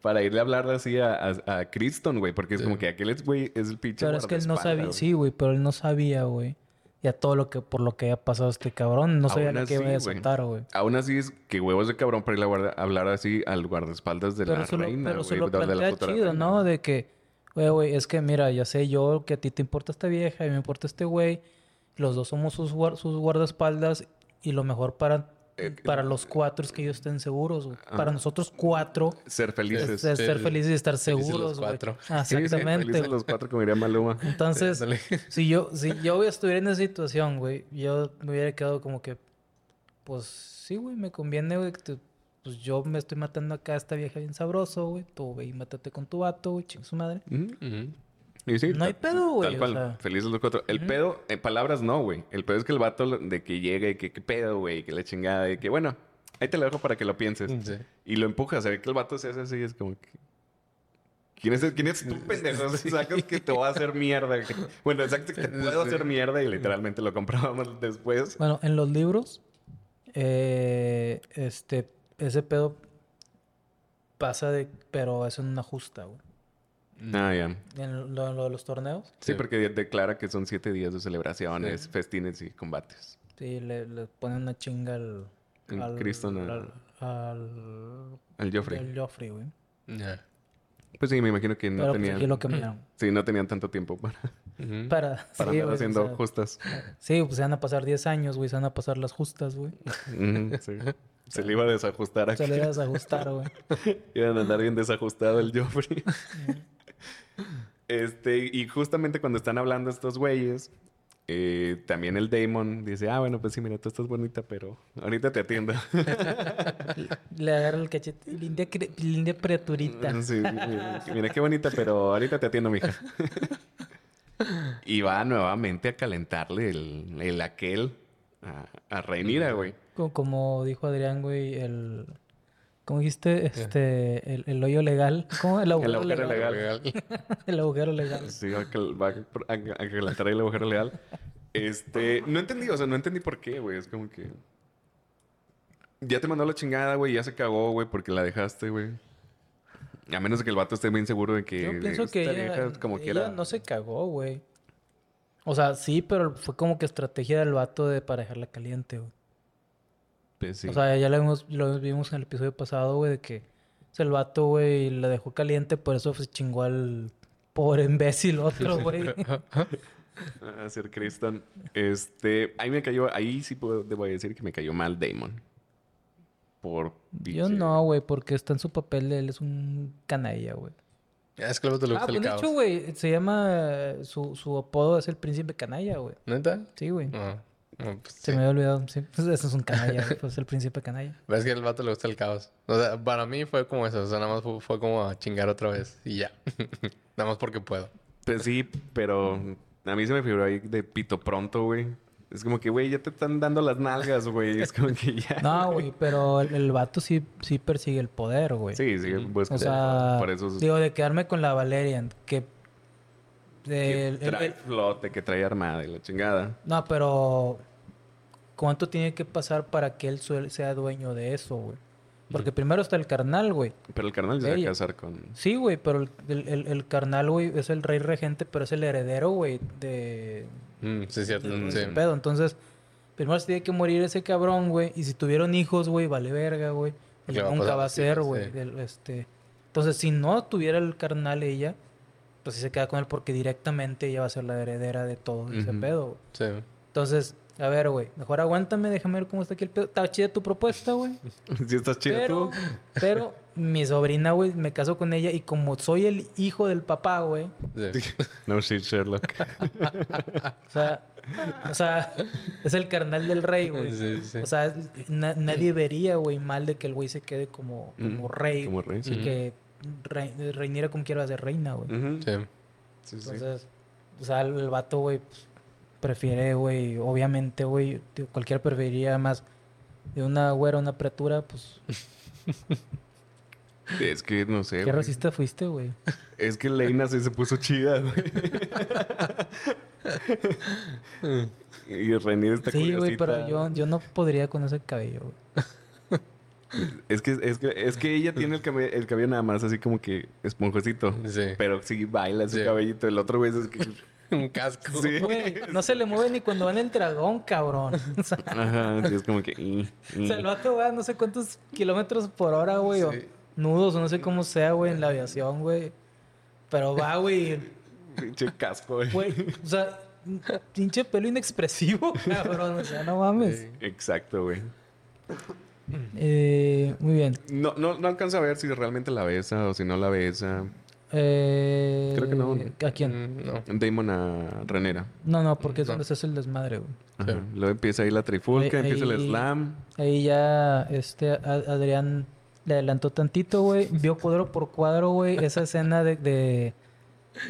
para irle a hablar así a, a, a Criston, güey. Porque es Sí. como que aquel güey, es el pinche Pero es que él no sabía, sí, güey, pero él no sabía, güey. Ya todo lo que, por lo que había pasado este cabrón, no sabía que iba a soltar, güey. Aún así es que huevos de cabrón para ir a guarda- hablar así al guardaespaldas de Pero la reina, pero se güey, lo de la chido. ¿no? De que, güey, güey, es que mira, ya sé yo que a ti te importa esta vieja y me importa este güey. Los dos somos sus, sus guardaespaldas y lo mejor para, Eh, para los cuatro es que ellos estén seguros, güey. Para Ajá. nosotros cuatro Ser es, felices. es ser el- felices y estar felices los seguros, güey. cuatro. Ah, Sí, sí, Exactamente. felices los cuatro, como diría Maluma. Entonces, [laughs] si yo, si yo estuviera en esa situación, güey, yo me hubiera quedado como que, pues sí, güey, me conviene, güey, que te- pues yo me estoy matando acá a esta vieja bien sabroso, güey, tú, güey, mátate con tu vato, güey, chinga su madre. Y sí, No hay pedo, güey, Tal o cual. sea. Felices los cuatro. El pedo, en palabras no, güey. El pedo es que el vato de que llega y que qué pedo, güey, que la chingada, y que bueno, ahí te lo dejo para que lo pienses. Sí. Y lo empujas, se ve que el vato se hace así, es como que. ¿Quién es, quién es tú, [laughs] pendejo? Sacas que te voy a hacer mierda. Bueno, exacto, que te puedo hacer mierda y literalmente lo comprobamos después. Bueno, en los libros, eh, este, ese pedo pasa de, pero es en una justa, güey. Ah, ya. En lo, lo de los torneos, Sí, Sí. porque de- declara que son siete días de celebraciones, Sí. festines y combates. sí, le, le ponen una chinga al... En al, Cristo, no. al, al, El Joffrey. al Joffrey, güey. Ya. Pues sí, me imagino que no Pero pues, tenían. aquí lo cambiaron. [clears throat] Sí, no tenían tanto tiempo para. [laughs] Para, [laughs] para sí, andar güey, o haciendo sea, justas. Sí, pues se van a pasar 10 años, güey. Se van a pasar las justas, güey. [laughs] Sí. Se le iba a desajustar Se aquí. le vas a ajustar, güey. Iban a andar bien desajustado el Joffrey. Este, y justamente cuando están hablando estos güeyes, eh, también el Damon dice, ah, bueno, pues sí, mira, tú estás bonita, pero ahorita te atiendo. [laughs] Le agarra el cachete. Linda, linda criaturita. Sí, mira, mira qué bonita, pero ahorita te atiendo, mija. [laughs] y va nuevamente a calentarle el, el aquel a, a Rhaenyra, güey. Co- Como dijo Adrián, güey, el... ¿Cómo dijiste? Este... El, el hoyo legal. ¿Cómo? El agujero, agujero legal. legal. [laughs] El agujero legal. Sí, va a, el agujero legal. Este, no entendí, o sea, no entendí por qué, güey. Es como que. Ya te mandó la chingada, güey, ya se cagó, güey, porque la dejaste, güey. A menos de que el vato esté bien seguro de que Yo pienso que ella, como ella quiera. no se cagó, güey. O sea, sí, pero fue como que estrategia del vato de para dejarla caliente, güey. Pues sí. O sea, ya lo vimos, lo vimos en el episodio pasado, güey, de que el vato, güey, la dejó caliente, por eso se chingó al pobre imbécil otro, güey. [laughs] a ser Kristen. Este, ahí me cayó, ahí sí puedo, debo decir que me cayó mal Damon. Por Yo no, güey, porque está en su papel de él, es un canalla, güey. Es que luego te le Ah, gusta pues el de caos. hecho, güey, se llama, su, su apodo es el príncipe canalla, güey. ¿Neta? Sí, güey. No. No, pues, Se sí. me había olvidado, sí. Pues eso es un canalla, güey, [laughs] pues el príncipe canalla. Ves que al vato le gusta el caos. O sea, para mí fue como eso. O sea, nada más fue, fue como a chingar otra vez y ya. [laughs] nada más porque puedo. Pues sí, pero a mí se me figuró ahí de pito pronto, güey. Es como que, güey, ya te están dando las nalgas, güey. Es como que ya. [laughs] No, güey, pero el, el vato sí, sí persigue el poder, güey. Sí, sí, pues O sea, por eso es- digo, de quedarme con la Valerian, que... que de- el- trae el- flote, que trae armada y la chingada. no, pero... ¿Cuánto tiene que pasar para que él sea dueño de eso, güey? Porque primero está el carnal, güey. Pero el carnal se va a casar con. Sí, güey, pero el, el- el- el carnal, güey, es el rey regente, pero es el heredero, güey, de, Mm, sí, cierto. Mm, sí. pedo. Entonces, primero se tiene que morir ese cabrón, güey. Y si tuvieron hijos, güey, vale verga, güey. ¿Qué va a Nunca va a ser, güey. este... Entonces, si no tuviera el carnal ella, pues sí se queda con él porque directamente ella va a ser la heredera de todo ese pedo, güey. Sí. Entonces, a ver, güey, mejor aguántame, déjame ver cómo está aquí el pedo. Está chida tu propuesta, güey. [laughs] si estás chido Pero, tú. [laughs] pero mi sobrina, güey, me caso con ella y como soy el hijo del papá, güey, sí. [laughs] No shit, Sherlock. o sea, o sea, es el carnal del rey, güey. Sí, sí. O sea, na- nadie vería, güey, mal de que el güey se quede como, como Mm, rey. como rey, Y sí. que rei- reiniera como quiera ser reina, güey. Sí. Sí, sí. Entonces, o sea, el, el vato, güey, pues, prefiere, güey, obviamente, güey, cualquiera preferiría más de una güera a una apretura, pues, Es que no sé. ¿qué racista fuiste, güey? Es que Leina sí se puso chida, güey. [laughs] y Renier está Sí, güey, pero yo, yo no podría con ese cabello, güey. Es que, es que, es que ella tiene el [laughs] cabello, el cabello nada más así como que esponjosito. Sí. Pero sí baila su Sí. cabellito. El otro güey es que... [laughs] Un casco. Sí. Güey, no se le mueve ni cuando va en el dragón, cabrón. [laughs] O sea, Ajá, sí, es como que... y- y- o sea, el vato va no sé cuántos kilómetros por hora, güey, o Sí. nudos, o no sé cómo sea, güey, en la aviación, güey. Pero va, güey, Pinche casco, güey. güey, o sea, pinche pelo inexpresivo, cabrón, o sea, no mames. Sí. Exacto, güey. Eh, muy bien. No, no, no alcanza a ver si realmente la besa o si no la besa. Eh, Creo que no. ¿A quién? Mm, No. Damon a Renera. No, no, porque es No. donde se hace el desmadre, güey. Ajá. Sí. Luego empieza ahí la trifulca, Ahí- empieza el slam. Ahí ya, este, Adrián le adelantó tantito, güey. Vio cuadro por cuadro, güey, esa [laughs] escena de, de,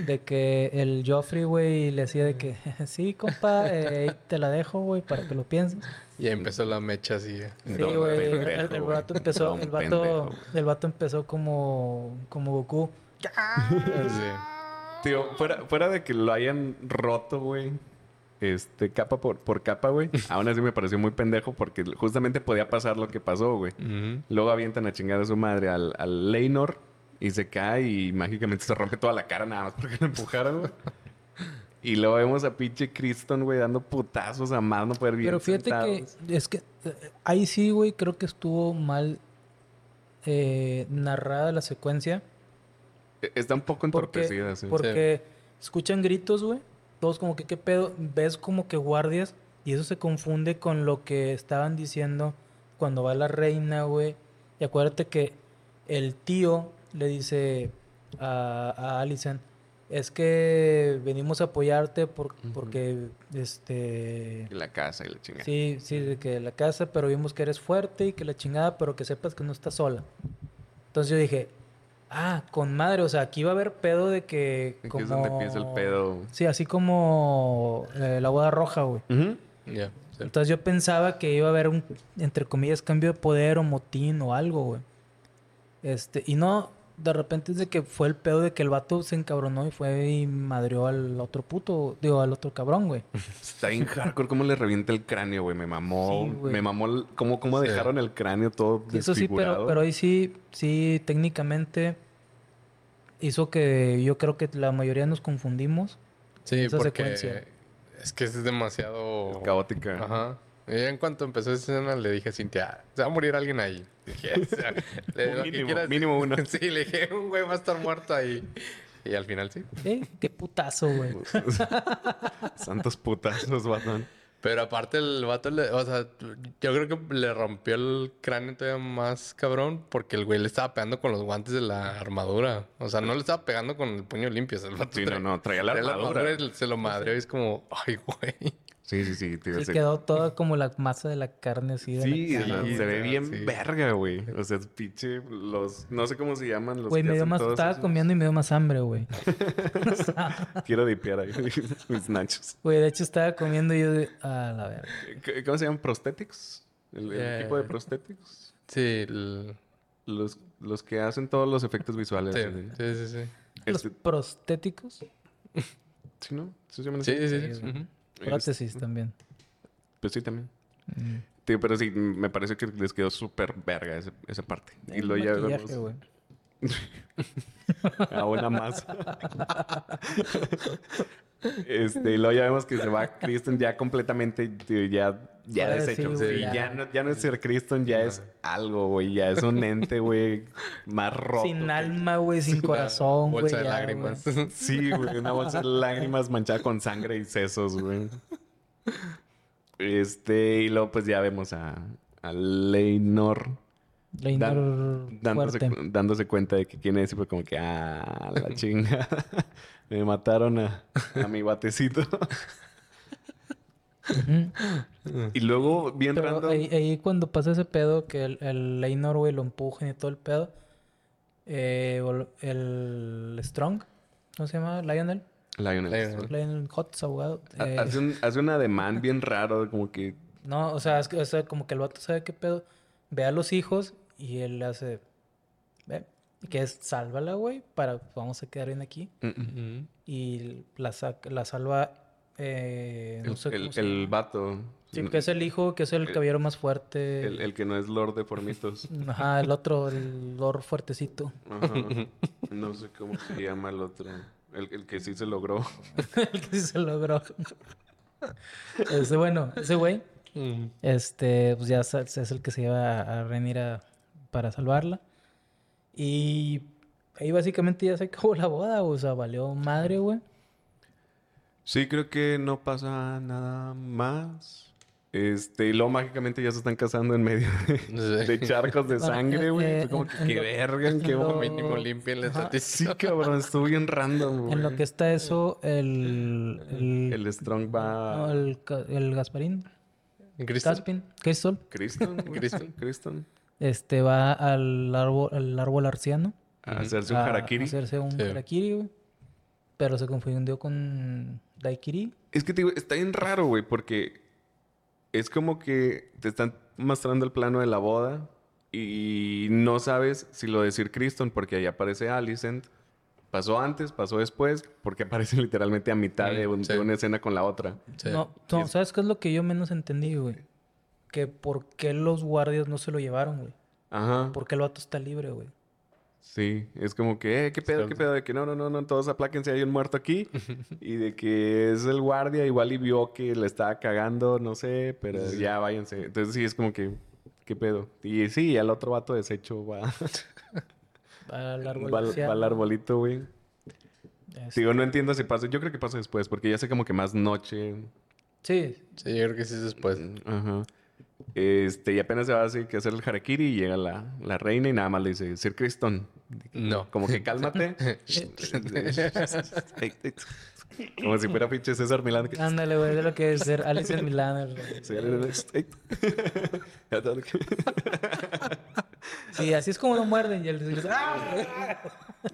de que el Joffrey, güey, le hacía de que, [laughs] sí, compa, eh, ahí te la dejo, güey, para que lo pienses. Y ahí empezó la mecha así. Sí, Don güey. El, el- vato empezó, el vato, el vato empezó como, como Goku. [laughs] Sí. Tío, fuera, fuera de que lo hayan roto, güey. Este, capa por, por capa, güey. [laughs] Aún así me pareció muy pendejo porque justamente podía pasar lo que pasó, güey. Luego avientan a chingar a su madre al, al Leinor y se cae y mágicamente se rompe toda la cara nada más porque lo empujaron, güey. Y luego vemos a pinche Criston, güey, dando putazos a más no poder bien Pero fíjate sentados. que es que eh, ahí sí, güey, creo que estuvo mal eh, narrada la secuencia. E- Está un poco Porque, entorpecida, sí. porque escuchan gritos, güey. Todos como que, ¿qué pedo? Ves como que guardias y eso se confunde con lo que estaban diciendo cuando va la reina, güey. Y acuérdate que el tío le dice a, a Alicent, es que venimos a apoyarte por- porque, este... La casa y la chingada. Sí, sí, de que la casa, pero vimos que eres fuerte y que la chingada, pero que sepas que no estás sola. Entonces yo dije, ah, con madre, o sea, aquí va a haber pedo de que Aquí como... es donde empieza el pedo. Sí, así como eh, la boda roja, güey. Sí. Entonces yo pensaba que iba a haber un, entre comillas, cambio de poder o motín o algo, güey. Este, y no, de repente es de que fue el pedo de que el vato se encabronó y fue y madreó al otro puto, digo, al otro cabrón, güey. [laughs] Está bien hardcore cómo le revienta el cráneo, güey. Me mamó. Sí, güey. me mamó el- cómo, cómo Sí. dejaron el cráneo todo Eso sí, desfigurado. pero, pero ahí sí, sí, técnicamente hizo que yo creo que la mayoría nos confundimos. Sí, esa porque secuencia. es que es demasiado... Caótica. Ajá. Y en cuanto empezó esa escena, le dije a Cintia, se va a morir alguien ahí. Dije, o sea, [laughs] le- lo que Mínimo, quieras- mínimo uno. [laughs] Sí, le dije, un güey va a estar muerto ahí. Y al final sí. Eh, qué putazo, güey. [laughs] Santos putazos, Batman. Pero aparte el vato, le, o sea, yo creo que le rompió el cráneo todavía más cabrón porque el güey le estaba pegando con los guantes de la armadura. O sea, no le estaba pegando con el puño limpio. o sea, el vato Sí, no, trae- no, traía la trae armadura. y se lo madreó y es como, ay, güey. Sí, sí, sí. tío, Sí, quedó toda como la masa de la carne así. De Sí, la cara. Sí, se ve sí. bien verga, güey. O sea, pinche los... No sé cómo se llaman los Güey, me dio más... Estaba esos- comiendo y me dio más hambre, güey. [laughs] [laughs] Quiero dipear ahí mis nachos. Güey, de hecho estaba comiendo y yo de... Ah, la verga. ¿Qué- ¿Cómo se llaman? ¿Prosthetics? ¿El, el Eh. tipo de prosthetics? Sí, el- Los, los que hacen todos los efectos visuales. sí, sí, sí, sí. Los Este- prostéticos. [laughs] ¿Sí, no? ¿Sí se llaman Sí, así? sí, Sí. Ujú. Prótesis también. Pues sí, también. Mm. Tío, pero sí, me parece que les quedó súper verga esa, esa parte. Y lo ya vemos [laughs] a una más. [laughs] este, y luego ya vemos que se va Kristen ya completamente, ya, ya deshecho. sí, ya. ya. no, ya no es ser Kristen, ya es algo, güey. Ya es un ente, güey, más roto. Sin que- alma, güey, sin corazón, güey. Bolsa de ya, lágrimas. [laughs] Sí, güey, una bolsa de lágrimas manchada con sangre y sesos, güey. Este, y luego pues ya vemos a, a Leinor Leinor Dan- dándose, dándose cuenta de que quién es y fue como que, ah, la [laughs] chinga. Me mataron a, a mi batecito. Y luego, bien Pero random. ahí, ahí cuando pasa ese pedo, que el, el Leinor, güey, lo empujan y todo el pedo. eh, el Strong, ¿cómo se llama? Lionel. Lionel. Lionel. Lionel Hotz, abogado. Eh, Hace un, hace un ademán bien raro, como que. No, o sea, es que- o sea, como que el vato sabe qué pedo. Ve a los hijos y él le hace. Que es sálvala, güey, para vamos a quedar bien aquí. mm, mm. Y la, la salva. eh, no El, sé el- cómo se el llama. vato. Sí, que es el hijo, que es el el- caballero más fuerte. El, el que no es Lord de Formitos. [laughs] Ajá, el otro, el Lord fuertecito. Ajá. [laughs] No sé cómo se llama el otro. El, el que sí se logró. [laughs] el que sí se logró. ese, bueno, ese güey, Ujú. este, pues ya es el que se lleva a, a- para salvarla. Y ahí básicamente ya se acabó la boda, o sea, valió madre, güey. Sí, creo que no pasa nada más. Este, y luego mágicamente ya se están casando en medio de, [laughs] Sí. de charcos de sangre, eh, güey. eh, Fue como que qué lo- verga, qué lo-. Mínimo. [laughs] Sí, cabrón, estuvo bien random, güey. En lo que está eso, el... El, El Strong va... no, el, el Gasparín, ¿Cristo? Caspin, Crystal, Criston, güey. Criston. Este, va al árbol, al árbol arciano. A hacerse un a harakiri. hacerse un Sí. harakiri, güey. Pero se confundió con Daikiri. Es que te digo, está bien raro, güey, porque es como que te están mostrando el plano de la boda y no sabes si lo decir Criston porque ahí aparece Alicent. Pasó antes, pasó después, porque aparece [laughs] literalmente a mitad Mm, de, un- sí. de una escena con la otra. Sí. No, no, ¿sabes qué es lo que yo menos entendí, güey? Que por qué los guardias no se lo llevaron, güey. Ajá. ¿Por qué el vato está libre, güey? Sí, es como que, eh, ¿qué pedo, qué pedo? De que no, no, no, no, todos apláquense, hay un muerto aquí. [laughs] y de que es el guardia, igual y vio que le estaba cagando, no sé, pero Sí. ya váyanse. Entonces sí, es como que, ¿qué pedo? Y sí, al otro vato deshecho va, [laughs] Al va, al- arciano, va al arbolito, güey. este, Digo, no entiendo si pasa. Yo creo que pasa después, porque ya sé como que más noche. Sí, Sí, yo creo que sí es después. Ajá. Este, y apenas se va así que hacer el harakiri y llega la, la reina y nada más le dice, Sir Criston. No. Como que cálmate. [laughs] Como si fuera pinche César Milán. ándale, güey, de lo que es ser Alice en Milán. Sí, [laughs] lo así es como no muerden. Y él dice, ¡ah!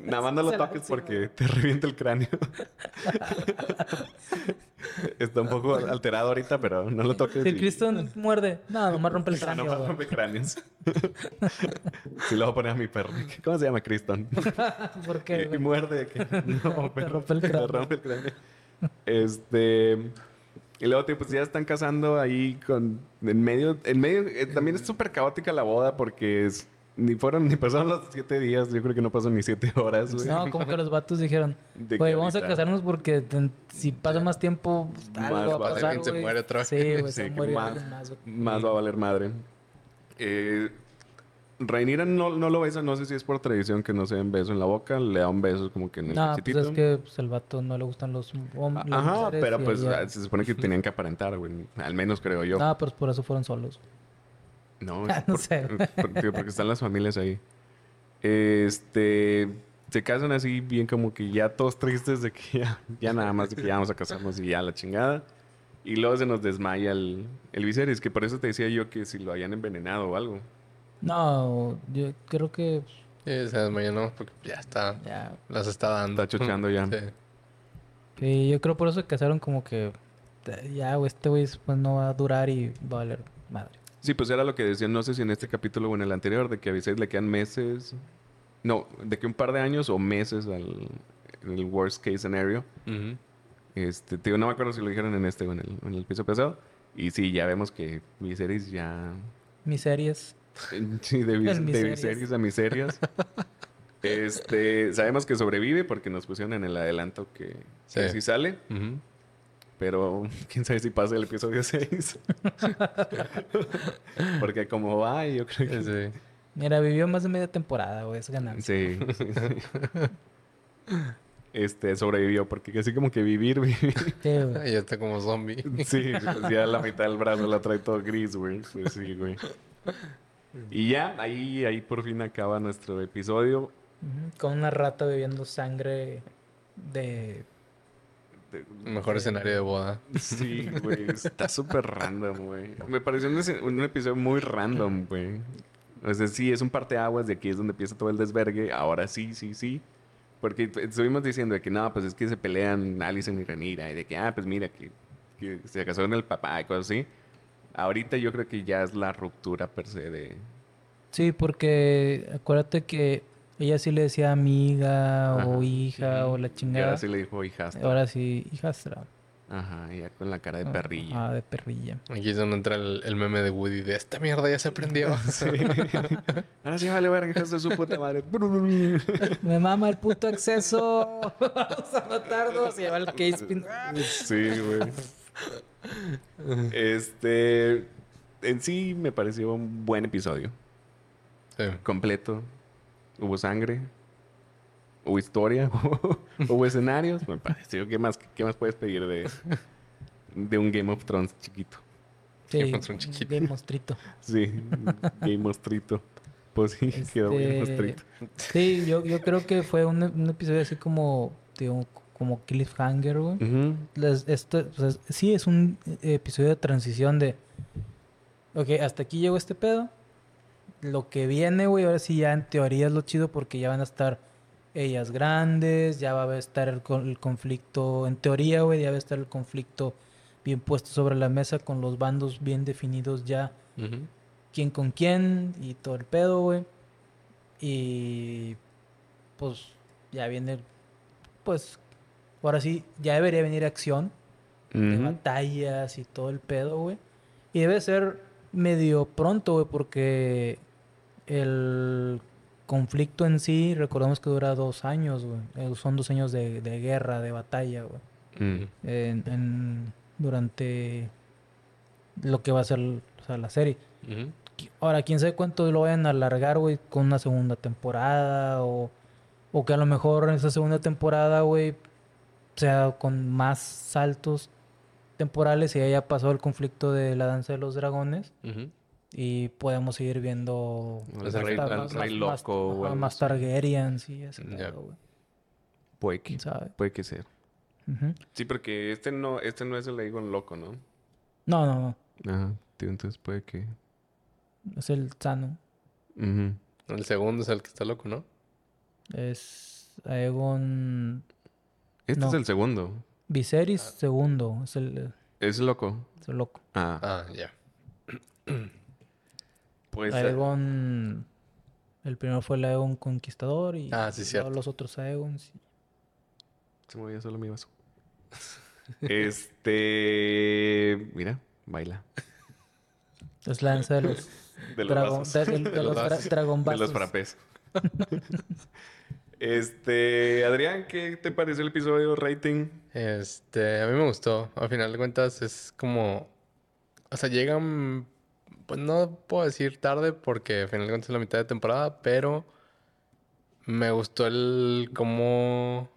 Nada más no lo toques porque te revienta el cráneo. Está un poco alterado ahorita, pero no lo toques. Si el y- Cristo muerde, no, nomás rompe el [laughs] cráneo. no más güey. rompe cráneos. Sí, lo voy a poner a mi perro. ¿Cómo se llama Criston? [laughs] ¿Por qué? Y, y muerde. Que... No, [laughs] pero rompe el cráneo. rompe el cráneo. Este... Y luego, tío, pues ya están casando ahí con... En medio... En medio... eh, también es súper caótica la boda porque es... Ni fueron, ni pasaron los siete días. Yo creo que no pasan ni siete [laughs] horas, güey. No, como que los vatos dijeron, [laughs] güey, vamos a casarnos porque si pasa más tiempo, Más algo va va a pasar, alguien se güey. muere otra vez. Sí, güey, [laughs] Sí, se más- más, güey. Más va a valer madre. Eh, Rhaenyra no, no lo besa, no sé si es por tradición que no se den beso en la boca, le da un beso como que en el No, pues es que pues, el vato no le gustan los hombres. Ajá, pero pues ah, se supone que tenían que aparentar, güey. Al menos creo yo. No, pues por eso fueron solos. No, [laughs] Ah, no [laughs] por- sé. por- porque están las familias ahí. Este. Se casan así, bien como que ya todos tristes de que [laughs] ya, ya nada más de que ya vamos a casarnos y ya la chingada. Y luego se nos desmaya el, el Viserys, que por eso te decía yo que si lo habían envenenado o algo. No, yo creo que Sí, se desmayó, ¿no? Porque ya está. ya. Las está dando. Está chocheando ya. Sí. Sí, yo creo por eso se casaron como que ya, este güey pues no va a durar y va a valer madre. Sí, pues era lo que decían, no sé si en este capítulo o en el anterior, de que a Viserys le quedan meses. No, de que un par de años o meses al en el worst case scenario. Ujú. Este, te digo, no me acuerdo si lo dijeron en este o en el, en el piso pasado. Y sí, ya vemos que Viserys ya... Mis series. [laughs] Sí, de, vis- El [laughs] de miserias. Viserys a miserias. [laughs] este, sabemos que sobrevive porque nos pusieron en el adelanto que que Sí. sale. Ujú. Pero [laughs] quién sabe si pasa el episodio 6. [laughs] porque como va, yo creo que... Sí. Mira, vivió más de media temporada, güey, es ganancia. Sí, sí, sí. Este, sobrevivió porque así como que vivir, vivir. Sí, güey. Ya está como zombie. Sí, pues ya la mitad del brazo la trae todo gris, güey. Pues sí, güey. Y ya, ahí, ahí por fin acaba nuestro episodio. Con una rata bebiendo sangre de... Mejor escenario de boda. Sí, güey. Está súper random, güey. Me pareció un, un episodio muy random, güey. O sea, sí, es un parteaguas de aquí es donde empieza todo el desvergue. Ahora sí, sí, sí. Porque estuvimos diciendo de que no, pues es que se pelean Alison y Renira. Y de que, ah, pues mira, que, que se casó con el papá y cosas así. Ahorita yo creo que ya es la ruptura per se de... Sí, porque acuérdate que ella sí le decía amiga o hija o la Y chingada. ahora sí le dijo hijastra. Ahora sí, hijastra. Ajá, ya con la cara de perrillo. Ah, de perrilla. Aquí es donde entra el, el meme de Woody de esta mierda ya se prendió. [laughs] [laughs] Ahora sí vale verga, hijos de su puta madre. [laughs] Me mama el puto acceso. Vamos a matarnos. Y lleva el case pin. Sí, güey. Este. En sí me pareció un buen episodio. Sí. Completo. Hubo sangre. Hubo historia. [laughs] Hubo escenarios. Me pareció. ¿Qué más, qué más puedes pedir de, de un Game of Thrones chiquito? Sí, Game of Thrones chiquito. Game monstruito. Sí, Game Mostrito. Pues sí, quedó Game Este, Mostrito. Sí, yo, yo creo que fue un, un episodio así como, digo, como cliffhanger, güey. Esto, sea, sí, es un episodio de transición de... Ok, hasta aquí llegó este pedo. Lo que viene, güey, ahora sí ya en teoría es lo chido porque ya van a estar ellas grandes, ya va a estar el, el conflicto, en teoría, güey, ya va a estar el conflicto bien puesto sobre la mesa con los bandos bien definidos ya quién con quién y todo el pedo, güey. Y pues ya viene, pues ahora sí, ya debería venir acción de Ujú. batallas y todo el pedo, güey. Y debe ser medio pronto, güey, porque el conflicto en sí, recordemos que dura dos años, güey. Eh, Son dos años de, de guerra, de batalla, güey. Mm. En, en- durante lo que va a ser o sea, la serie. Ahora, quién sabe cuánto lo vayan a alargar, güey, con una segunda temporada o, o que a lo mejor en esa segunda temporada, güey, sea con más saltos temporales y haya pasado el conflicto de la danza de los dragones. Y podemos seguir viendo el más rey- el más- rey más- loco más así. Targaryens y ese Ya. pedo, güey. Puede que, puede que sea. Sí, porque este no, este no es el Aegon loco, ¿no? No, no, no. Ajá, tío, entonces puede que. Es el sano. Ujú. El segundo es el que está loco, ¿no? Es Aegon Este No. es el segundo. Viserys segundo. Es el, Es loco. es el loco. Ah, Ah, ya. [clears throat] pues. Aegon. El primero fue el Aegon Conquistador y Ah, sí, cierto. los otros Aegons. Se movía solo mi vaso. [laughs] este. Mira, baila. Es la danza de los [laughs] De los Dragon- vasos. de, de- de los Dragon De los frappés. [laughs] este, Adrián, ¿qué te pareció el episodio rating? Este, a mí me gustó. Al final de cuentas es como, o sea, llegan, pues no puedo decir tarde porque al final es la mitad de temporada, pero me gustó el cómo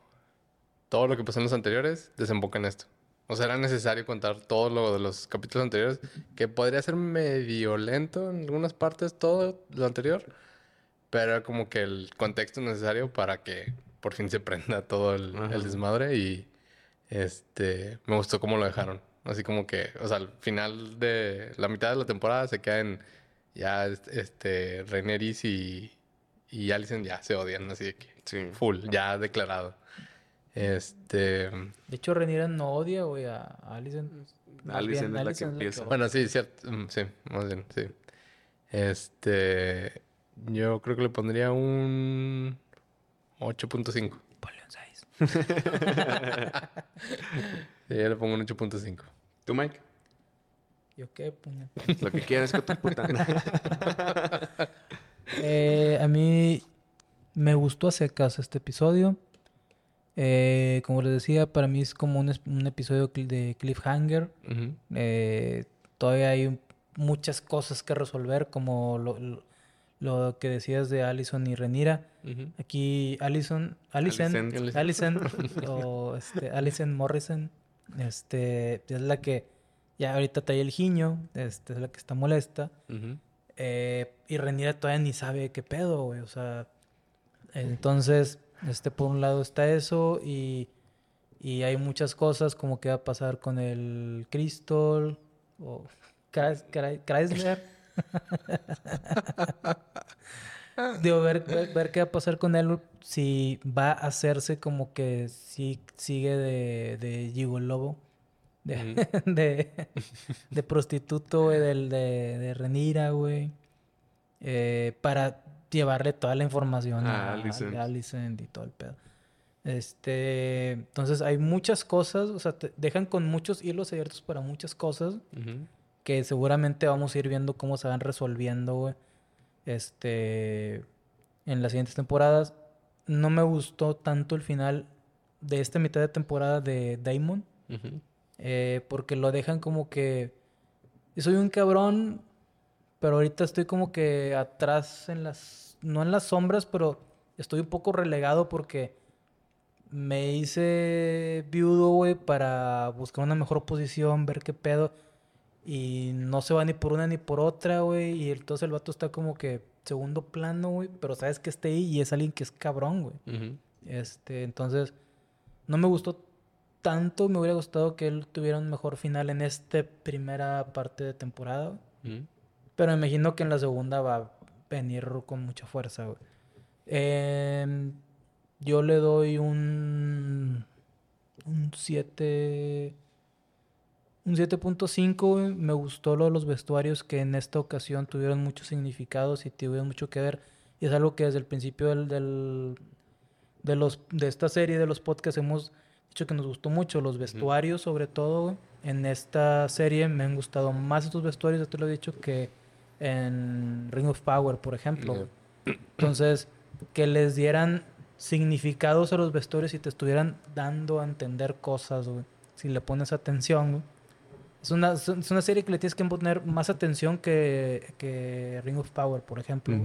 todo lo que pasó en los anteriores desemboca en esto. O sea, era necesario contar todo lo de los capítulos anteriores, que podría ser medio lento en algunas partes, todo lo anterior, pero era como que el contexto necesario para que por fin se prenda todo el, el desmadre y este me gustó cómo lo dejaron. Así como que, o sea, al final de la mitad de la temporada se quedan ya este Rhaenyra y, y Alicent ya se odian, así de que Sí. full, ya declarado. Este, De hecho, Rhaenyra no odia, güey, a Alicent. Alicent es la que empieza. Bueno, sí, cierto. Mm, Sí, más bien, sí. Este. Yo creo que le pondría un 8.5. Ponle un 6. [laughs] [laughs] Sí, yo le pongo un 8.5. ¿Tú, Mike? ¿Yo qué? Lo que quieras que tu puta. [laughs] Eh, a mí me gustó a secas este episodio. Eh, como les decía, para mí es como un, un episodio de cliffhanger. Eh, todavía hay muchas cosas que resolver, como lo, lo- lo que decías de Allison y Renira. Aquí Allison, Allison, Alicent. Allison, [laughs] o este, Allison Morrison, este, es la que ya ahorita trae el giño, este, es la que está molesta. Eh, y Renira todavía ni sabe qué pedo, güey. O sea, entonces, este, por un lado está eso y, y hay muchas cosas como qué va a pasar con el Crystal o Chrysler. [laughs] Digo, ver, ver, ver qué va a pasar con él si va a hacerse como que sí sigue de, de gigolobo, de, [laughs] de, de prostituto, güey, del, de, de Renira, güey, eh, para llevarle toda la información A a, Alicent. a Alicent y todo el pedo. Este, entonces hay muchas cosas, o sea, te dejan con muchos hilos abiertos para muchas cosas que seguramente vamos a ir viendo cómo se van resolviendo, güey. Este, en las siguientes temporadas. No me gustó tanto el final de esta mitad de temporada de Damon, Ujú. eh, porque lo dejan como que soy un cabrón, pero ahorita estoy como que atrás en las, no en las sombras, pero estoy un poco relegado porque me hice viudo, güey, para buscar una mejor posición, ver qué pedo. Y no se va ni por una ni por otra, güey. Y entonces el vato está como que segundo plano, güey. Pero sabes que esté ahí y es alguien que es cabrón, güey. Este, entonces, no me gustó tanto. Me hubiera gustado que él tuviera un mejor final en esta primera parte de temporada. Pero me imagino que en la segunda va a venir con mucha fuerza, güey. Em, yo le doy un. Un 7. Un 7.5, güey. Me gustó lo de los vestuarios que en esta ocasión tuvieron muchos significados y tuvieron mucho que ver. Y es algo que desde el principio del, del- de, los, de esta serie, de los podcasts, hemos dicho que nos gustó mucho. Los vestuarios, sobre todo. En esta serie me han gustado más estos vestuarios, ya te lo he dicho, que en Ring of Power, por ejemplo. Entonces, que les dieran significados a los vestuarios y te estuvieran dando a entender cosas, güey. Si le pones atención, güey. Es una, es una serie que le tienes que poner más atención que, que Ring of Power, por ejemplo.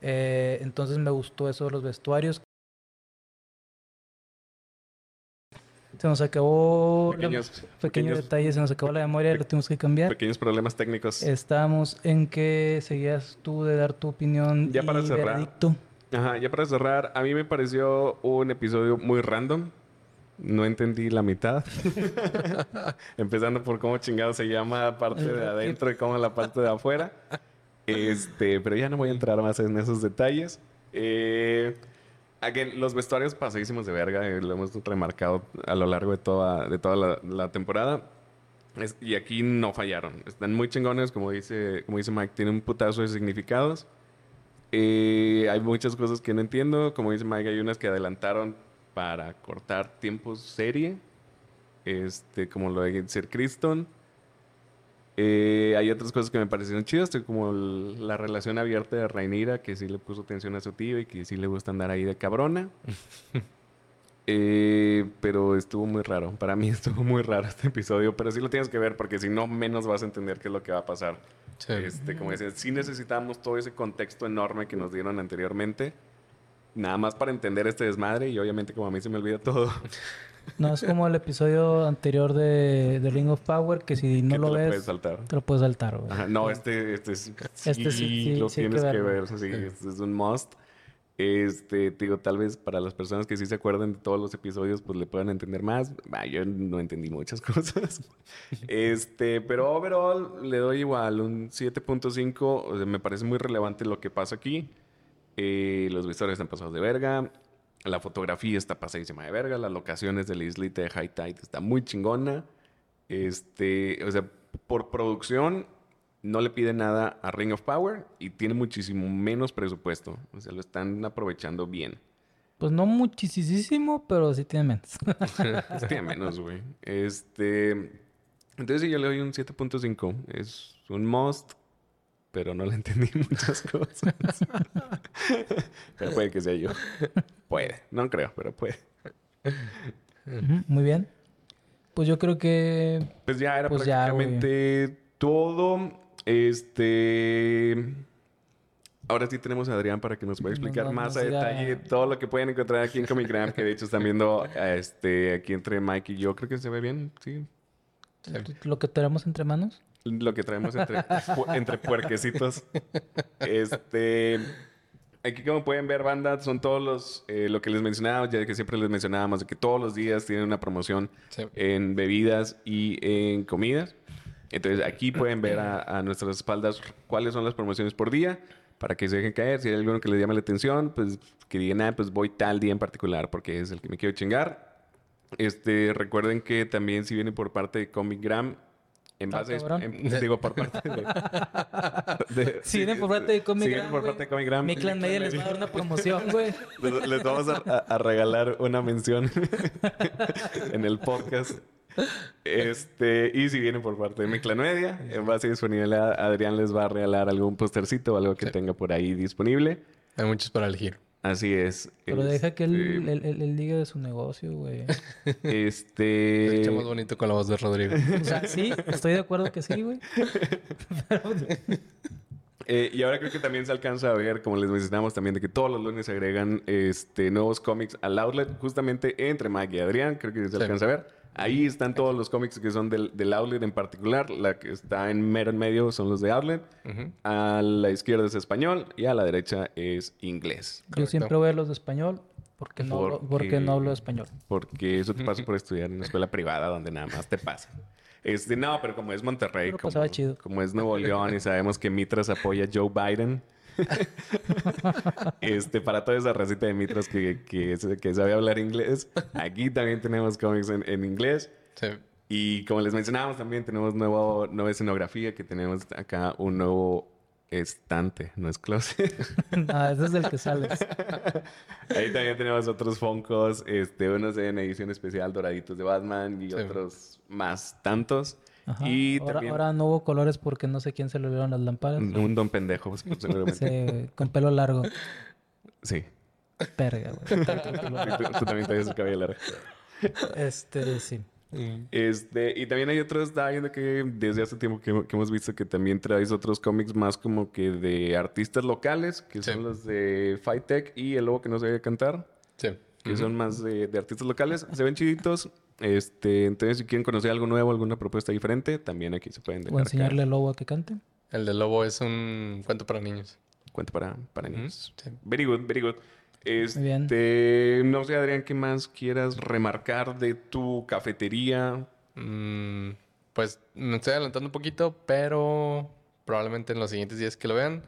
Eh, entonces me gustó eso de los vestuarios. Se nos acabó... la- Pequeños, pequeño pequeños, detalle, se nos acabó la memoria, lo tuvimos que cambiar. pequeños problemas técnicos. Estábamos en que seguías tú de dar tu opinión Ya para y cerrar. veredicto. Ajá, ya para cerrar, a mí me pareció un episodio muy random. No entendí la mitad. [laughs] Empezando por cómo chingado se llama la parte de adentro y cómo la parte de afuera. Este, pero ya no voy a entrar más en esos detalles. Eh, los vestuarios pasadísimos de verga, eh, lo hemos remarcado a lo largo de toda, de toda la, temporada. Y aquí no fallaron. Están muy chingones, como dice, como dice Mike, tienen un putazo de significados. Eh, hay muchas cosas que no entiendo. Como dice Mike, hay unas que adelantaron para cortar tiempos serie. Este, como lo de Sir Criston. Eh, hay otras cosas que me parecieron chidas, como el- la relación abierta de Rainira, que sí le puso atención a su tío y que sí le gusta andar ahí de cabrona. [laughs] Eh, pero estuvo muy raro. Para mí [laughs] estuvo muy raro este episodio, pero sí lo tienes que ver porque si no, menos vas a entender qué es lo que va a pasar. Sí. Este, como decía, sí necesitamos todo ese contexto enorme que nos dieron anteriormente. Nada más para entender este desmadre y obviamente como a mí se me olvida todo. No es como el episodio anterior de, de Ring of Power, que si no que lo te lo ves, puedes saltar. te lo puedes saltar, güey. Ajá, no, este, este sí, Este sí- sí- lo sí que tienes que, verlo. ver. Sí, este es un must. Este, te digo, tal vez para las personas que sí se acuerdan de todos los episodios, pues le puedan entender más. Ah, yo no entendí muchas [laughs] cosas. este, pero overall le doy igual un 7.5. O sea, me parece muy relevante lo que pasa aquí. Eh, los visuales están pasados de verga. La fotografía está pasadísima de verga. Las locaciones de la islita de High Tide está muy chingona. Este, o sea, por producción no le pide nada a Ring of Power y tiene muchísimo menos presupuesto. O sea, lo están aprovechando bien. Pues no muchísimo, pero sí tiene menos. [laughs] Pues tiene menos, güey. Este, entonces sí, yo le doy un 7.5. Es un must, pero no le entendí [laughs] muchas cosas. [laughs] pero puede que sea yo. Puede. No creo, pero puede. Muy bien. Pues yo creo que Pues ya era Pues ya, prácticamente todo. Este. Ahora sí tenemos a Adrián para que nos pueda explicar nos- más a detalle todo lo que pueden encontrar aquí en Comic Gram, que de hecho están viendo este, aquí entre Mike y yo. Creo que se ve bien, sí. lo que tenemos entre manos. Lo que traemos entre, entre puerquecitos. Este. Aquí como pueden ver, banda, son todos los, eh, lo que les mencionábamos, ya que siempre les mencionábamos, de que todos los días tienen una promoción Sí. en bebidas y en comidas. Entonces aquí pueden ver a, a nuestras espaldas cuáles son las promociones por día para que se dejen caer. Si hay alguno que les llame la atención, pues que digan, ah, pues voy tal día en particular porque es el que me quiero chingar. Este, recuerden que también si vienen por parte de Comic Gram, en Ah, base, cabrón. en- digo por parte de, [laughs] de- Si vienen por parte de Comic si Gram, por parte de Comic Gram, Mi clan media les va a dar una promoción, güey. les, les vamos a, a- a regalar una mención [laughs] en el podcast. Este, y si vienen por parte de mi clan media, en base a disponibilidad, Adrián les va a regalar algún postercito o algo que Sí. tenga por ahí disponible. Hay muchos para elegir. Así es. Pero deja que él, Este, él, él- él diga de su negocio, güey. Se Este. escucha más bonito con la voz de Rodrigo. [laughs] O sea, sí, estoy de acuerdo que sí, güey. [laughs] Eh, y ahora creo que también se alcanza a ver, como les mencionamos también, de que todos los lunes se agregan este, nuevos cómics al outlet, justamente entre Mike y Adrián, creo que se Sí. alcanza a ver. Ahí están todos los cómics que son del, del outlet en particular. La que está en mero en medio son los de outlet. A la izquierda es español y a la derecha es inglés. Yo Correcto. siempre voy a los de español porque no, hablo- Porque- porque no hablo español. Porque eso te pasa por [laughs] estudiar en una escuela privada donde nada más te pasa. Este, no, pero como es Monterrey, como, chido. como es Nuevo León y sabemos que Mitras apoya a Joe Biden. [laughs] este, para toda esa racita de Mitras que, que, que sabe hablar inglés, aquí también tenemos cómics en, en inglés. Sí. Y como les mencionábamos, también tenemos nuevo, nueva escenografía, que tenemos acá un nuevo estante, no es closet. [laughs] Ah, ese es del que sales. [laughs] Ahí también tenemos otros Funkos, este, unos en edición especial doraditos de Batman y Sí. otros más tantos. Ajá. Y ahora, también ahora no hubo colores porque no sé quién se le olvidaron las lámparas. un, don pendejo, pues, [laughs] seguramente. Sí, con pelo largo. Sí. Perga, güey. Tú, [laughs] tú también traes el cabello largo. Este, sí. Mm. Este, y también hay otros, estaba viendo que desde hace tiempo que, que hemos visto que también traes otros cómics más como que de artistas locales, que Sí. son los de Fight Tech y El Lobo que no sabía cantar. Sí. que son más de, de artistas locales. Se ven chiditos. Este, entonces, si quieren conocer algo nuevo, alguna propuesta diferente, también aquí se pueden O dejar enseñarle al lobo a que cante. El de lobo es un cuento para niños. caer. Cuenta para, para niños. Sí. Very good, very good. Este, bien. no sé, Adrián, ¿qué más quieras remarcar de tu cafetería? Mm, pues me estoy adelantando un poquito, pero probablemente en los siguientes días que lo vean,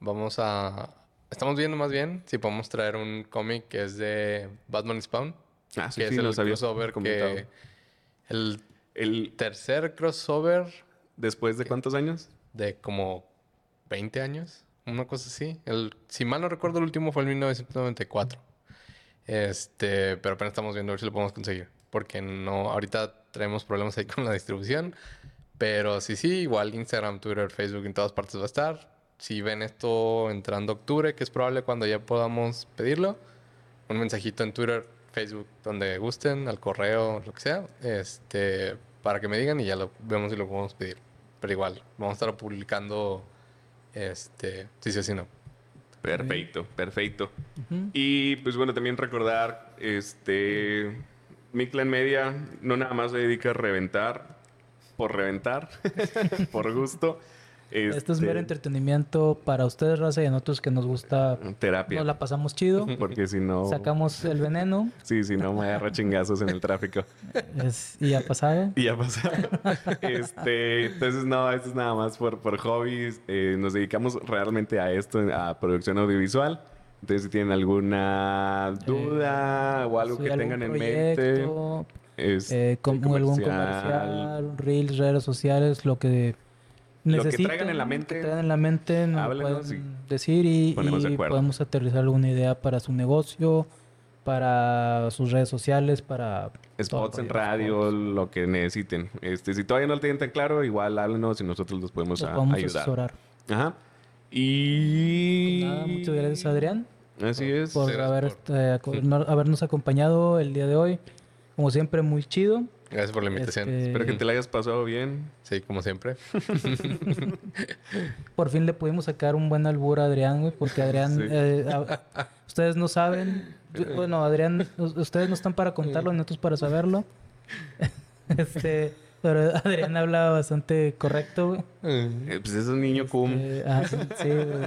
vamos a... Estamos viendo más bien si podemos traer un cómic que es de Batman y Spawn, Ah, sí, que sí, es el crossover que... El El, tercer crossover ¿Después de cuántos años? de como 20 años, una cosa así. El, si mal no recuerdo, el último fue en 1994. Este, pero apenas estamos viendo a ver si lo podemos conseguir. Porque no, ahorita traemos problemas ahí [laughs] con la distribución. Pero sí, sí, igual Instagram, Twitter, Facebook, en todas partes va a estar. Si ven esto entrando octubre, que es probable cuando ya podamos pedirlo, un mensajito en Twitter, Facebook, donde gusten, al correo, lo que sea, este, para que me digan y ya lo vemos y lo podemos pedir. Pero igual, vamos a estar publicando, este, sí, sí, sí, no. Perfecto, perfecto. Y pues bueno, también recordar, este, Miclan Media no nada más se dedica a reventar por reventar, [laughs] por gusto. Esto es Este, mero entretenimiento para ustedes, raza, y a nosotros que nos gusta, Terapia. nos la pasamos chido. [laughs] Porque si no... Sacamos el veneno Sí, si no me agarra chingazos en el tráfico. es- y ha pasado. Y ya pasó. [laughs] este, entonces, no, esto es nada más por, por hobbies. Eh, nos dedicamos realmente a esto, a producción audiovisual. Entonces, si tienen alguna duda o algo que tengan en mente, proyecto, es eh, com- sí, algún comercial, reels, redes sociales, lo que Lo que traigan en la lo mente, que traigan en la mente, nos pueden decir y, ponemos de y acuerdo. podemos aterrizar alguna idea para su negocio, para sus redes sociales, para spots en radio, lo que necesiten. Este, si todavía no lo tienen tan claro, igual háblenos y nosotros los podemos Los a- podemos ayudar. asesorar. Ajá. Y... Pues Nada, muchas gracias Adrián Así es. por haber, por- eh, aco- [laughs] no- habernos acompañado el día de hoy. Como siempre, muy chido. Gracias por la invitación. Este, Espero que te la hayas pasado bien. Sí, como siempre. [laughs] Por fin le pudimos sacar un buen albur a Adrián, güey, porque Adrián, Sí. eh, a- ustedes no saben, bueno, Adrián, ustedes no están para contarlo, nosotros para saberlo. [laughs] este, pero [laughs] Adrián habla bastante correcto, güey. Eh, pues es un niño cum. Eh, ah, sí, sí, güey,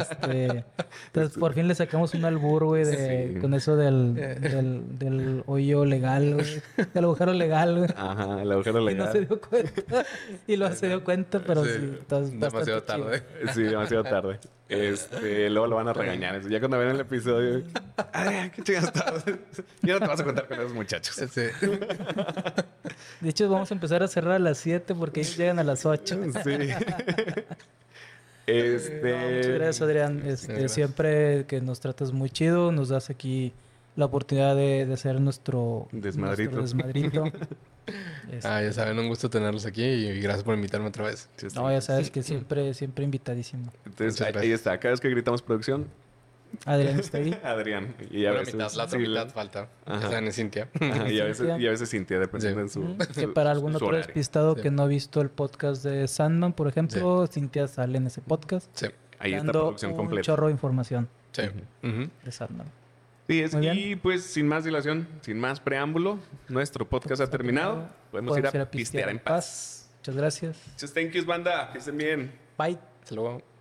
este, entonces por fin le sacamos un albur, güey, de, Sí. con eso del, del, del hoyo legal, güey, del agujero legal, güey. Ajá, el agujero Y no se legal. dio cuenta. Y lo se dio cuenta, pero sí, demasiado tarde. chido. Sí, demasiado tarde. Este, luego lo van a regañar. Ya cuando ven el episodio, [laughs] Adrián, qué chingados estás? Ya no te vas a contar con esos muchachos. Sí. De hecho, vamos a empezar a cerrar a las 7 porque ellos llegan a las 8. Sí. [laughs] Este. muchas gracias, Adrián. Este, gracias. Siempre que nos tratas muy chido, nos das aquí la oportunidad de, de ser nuestro Desmadrito. nuestro desmadrito. [laughs] Este, Ah, ya saben, un gusto tenerlos aquí y gracias por invitarme otra vez. Sí, no, ya sabes que siempre, siempre invitadísimo. Entonces, ahí, está. Cada vez que gritamos producción, Adrián está ahí. [laughs] Adrián. Y a Una veces. mitad, la otra sí, mitad falta. Ajá. Está en Cintia. [laughs] Ajá, y, a veces, Cintia. y a veces Cintia, dependiendo Sí. en su. Que para algún su otro horario. despistado Sí. que no ha visto el podcast de Sandman, por ejemplo, Cintia sale en ese podcast. Sí. Ahí está dando producción un completa. chorro de información Sí. De Sandman. Sí, es, y pues sin más dilación, sin más preámbulo, nuestro podcast ha terminado. Podemos, ir, a pistear en paz. Muchas gracias. Muchas thank yous, banda. Que estén bien. Bye. Hasta luego.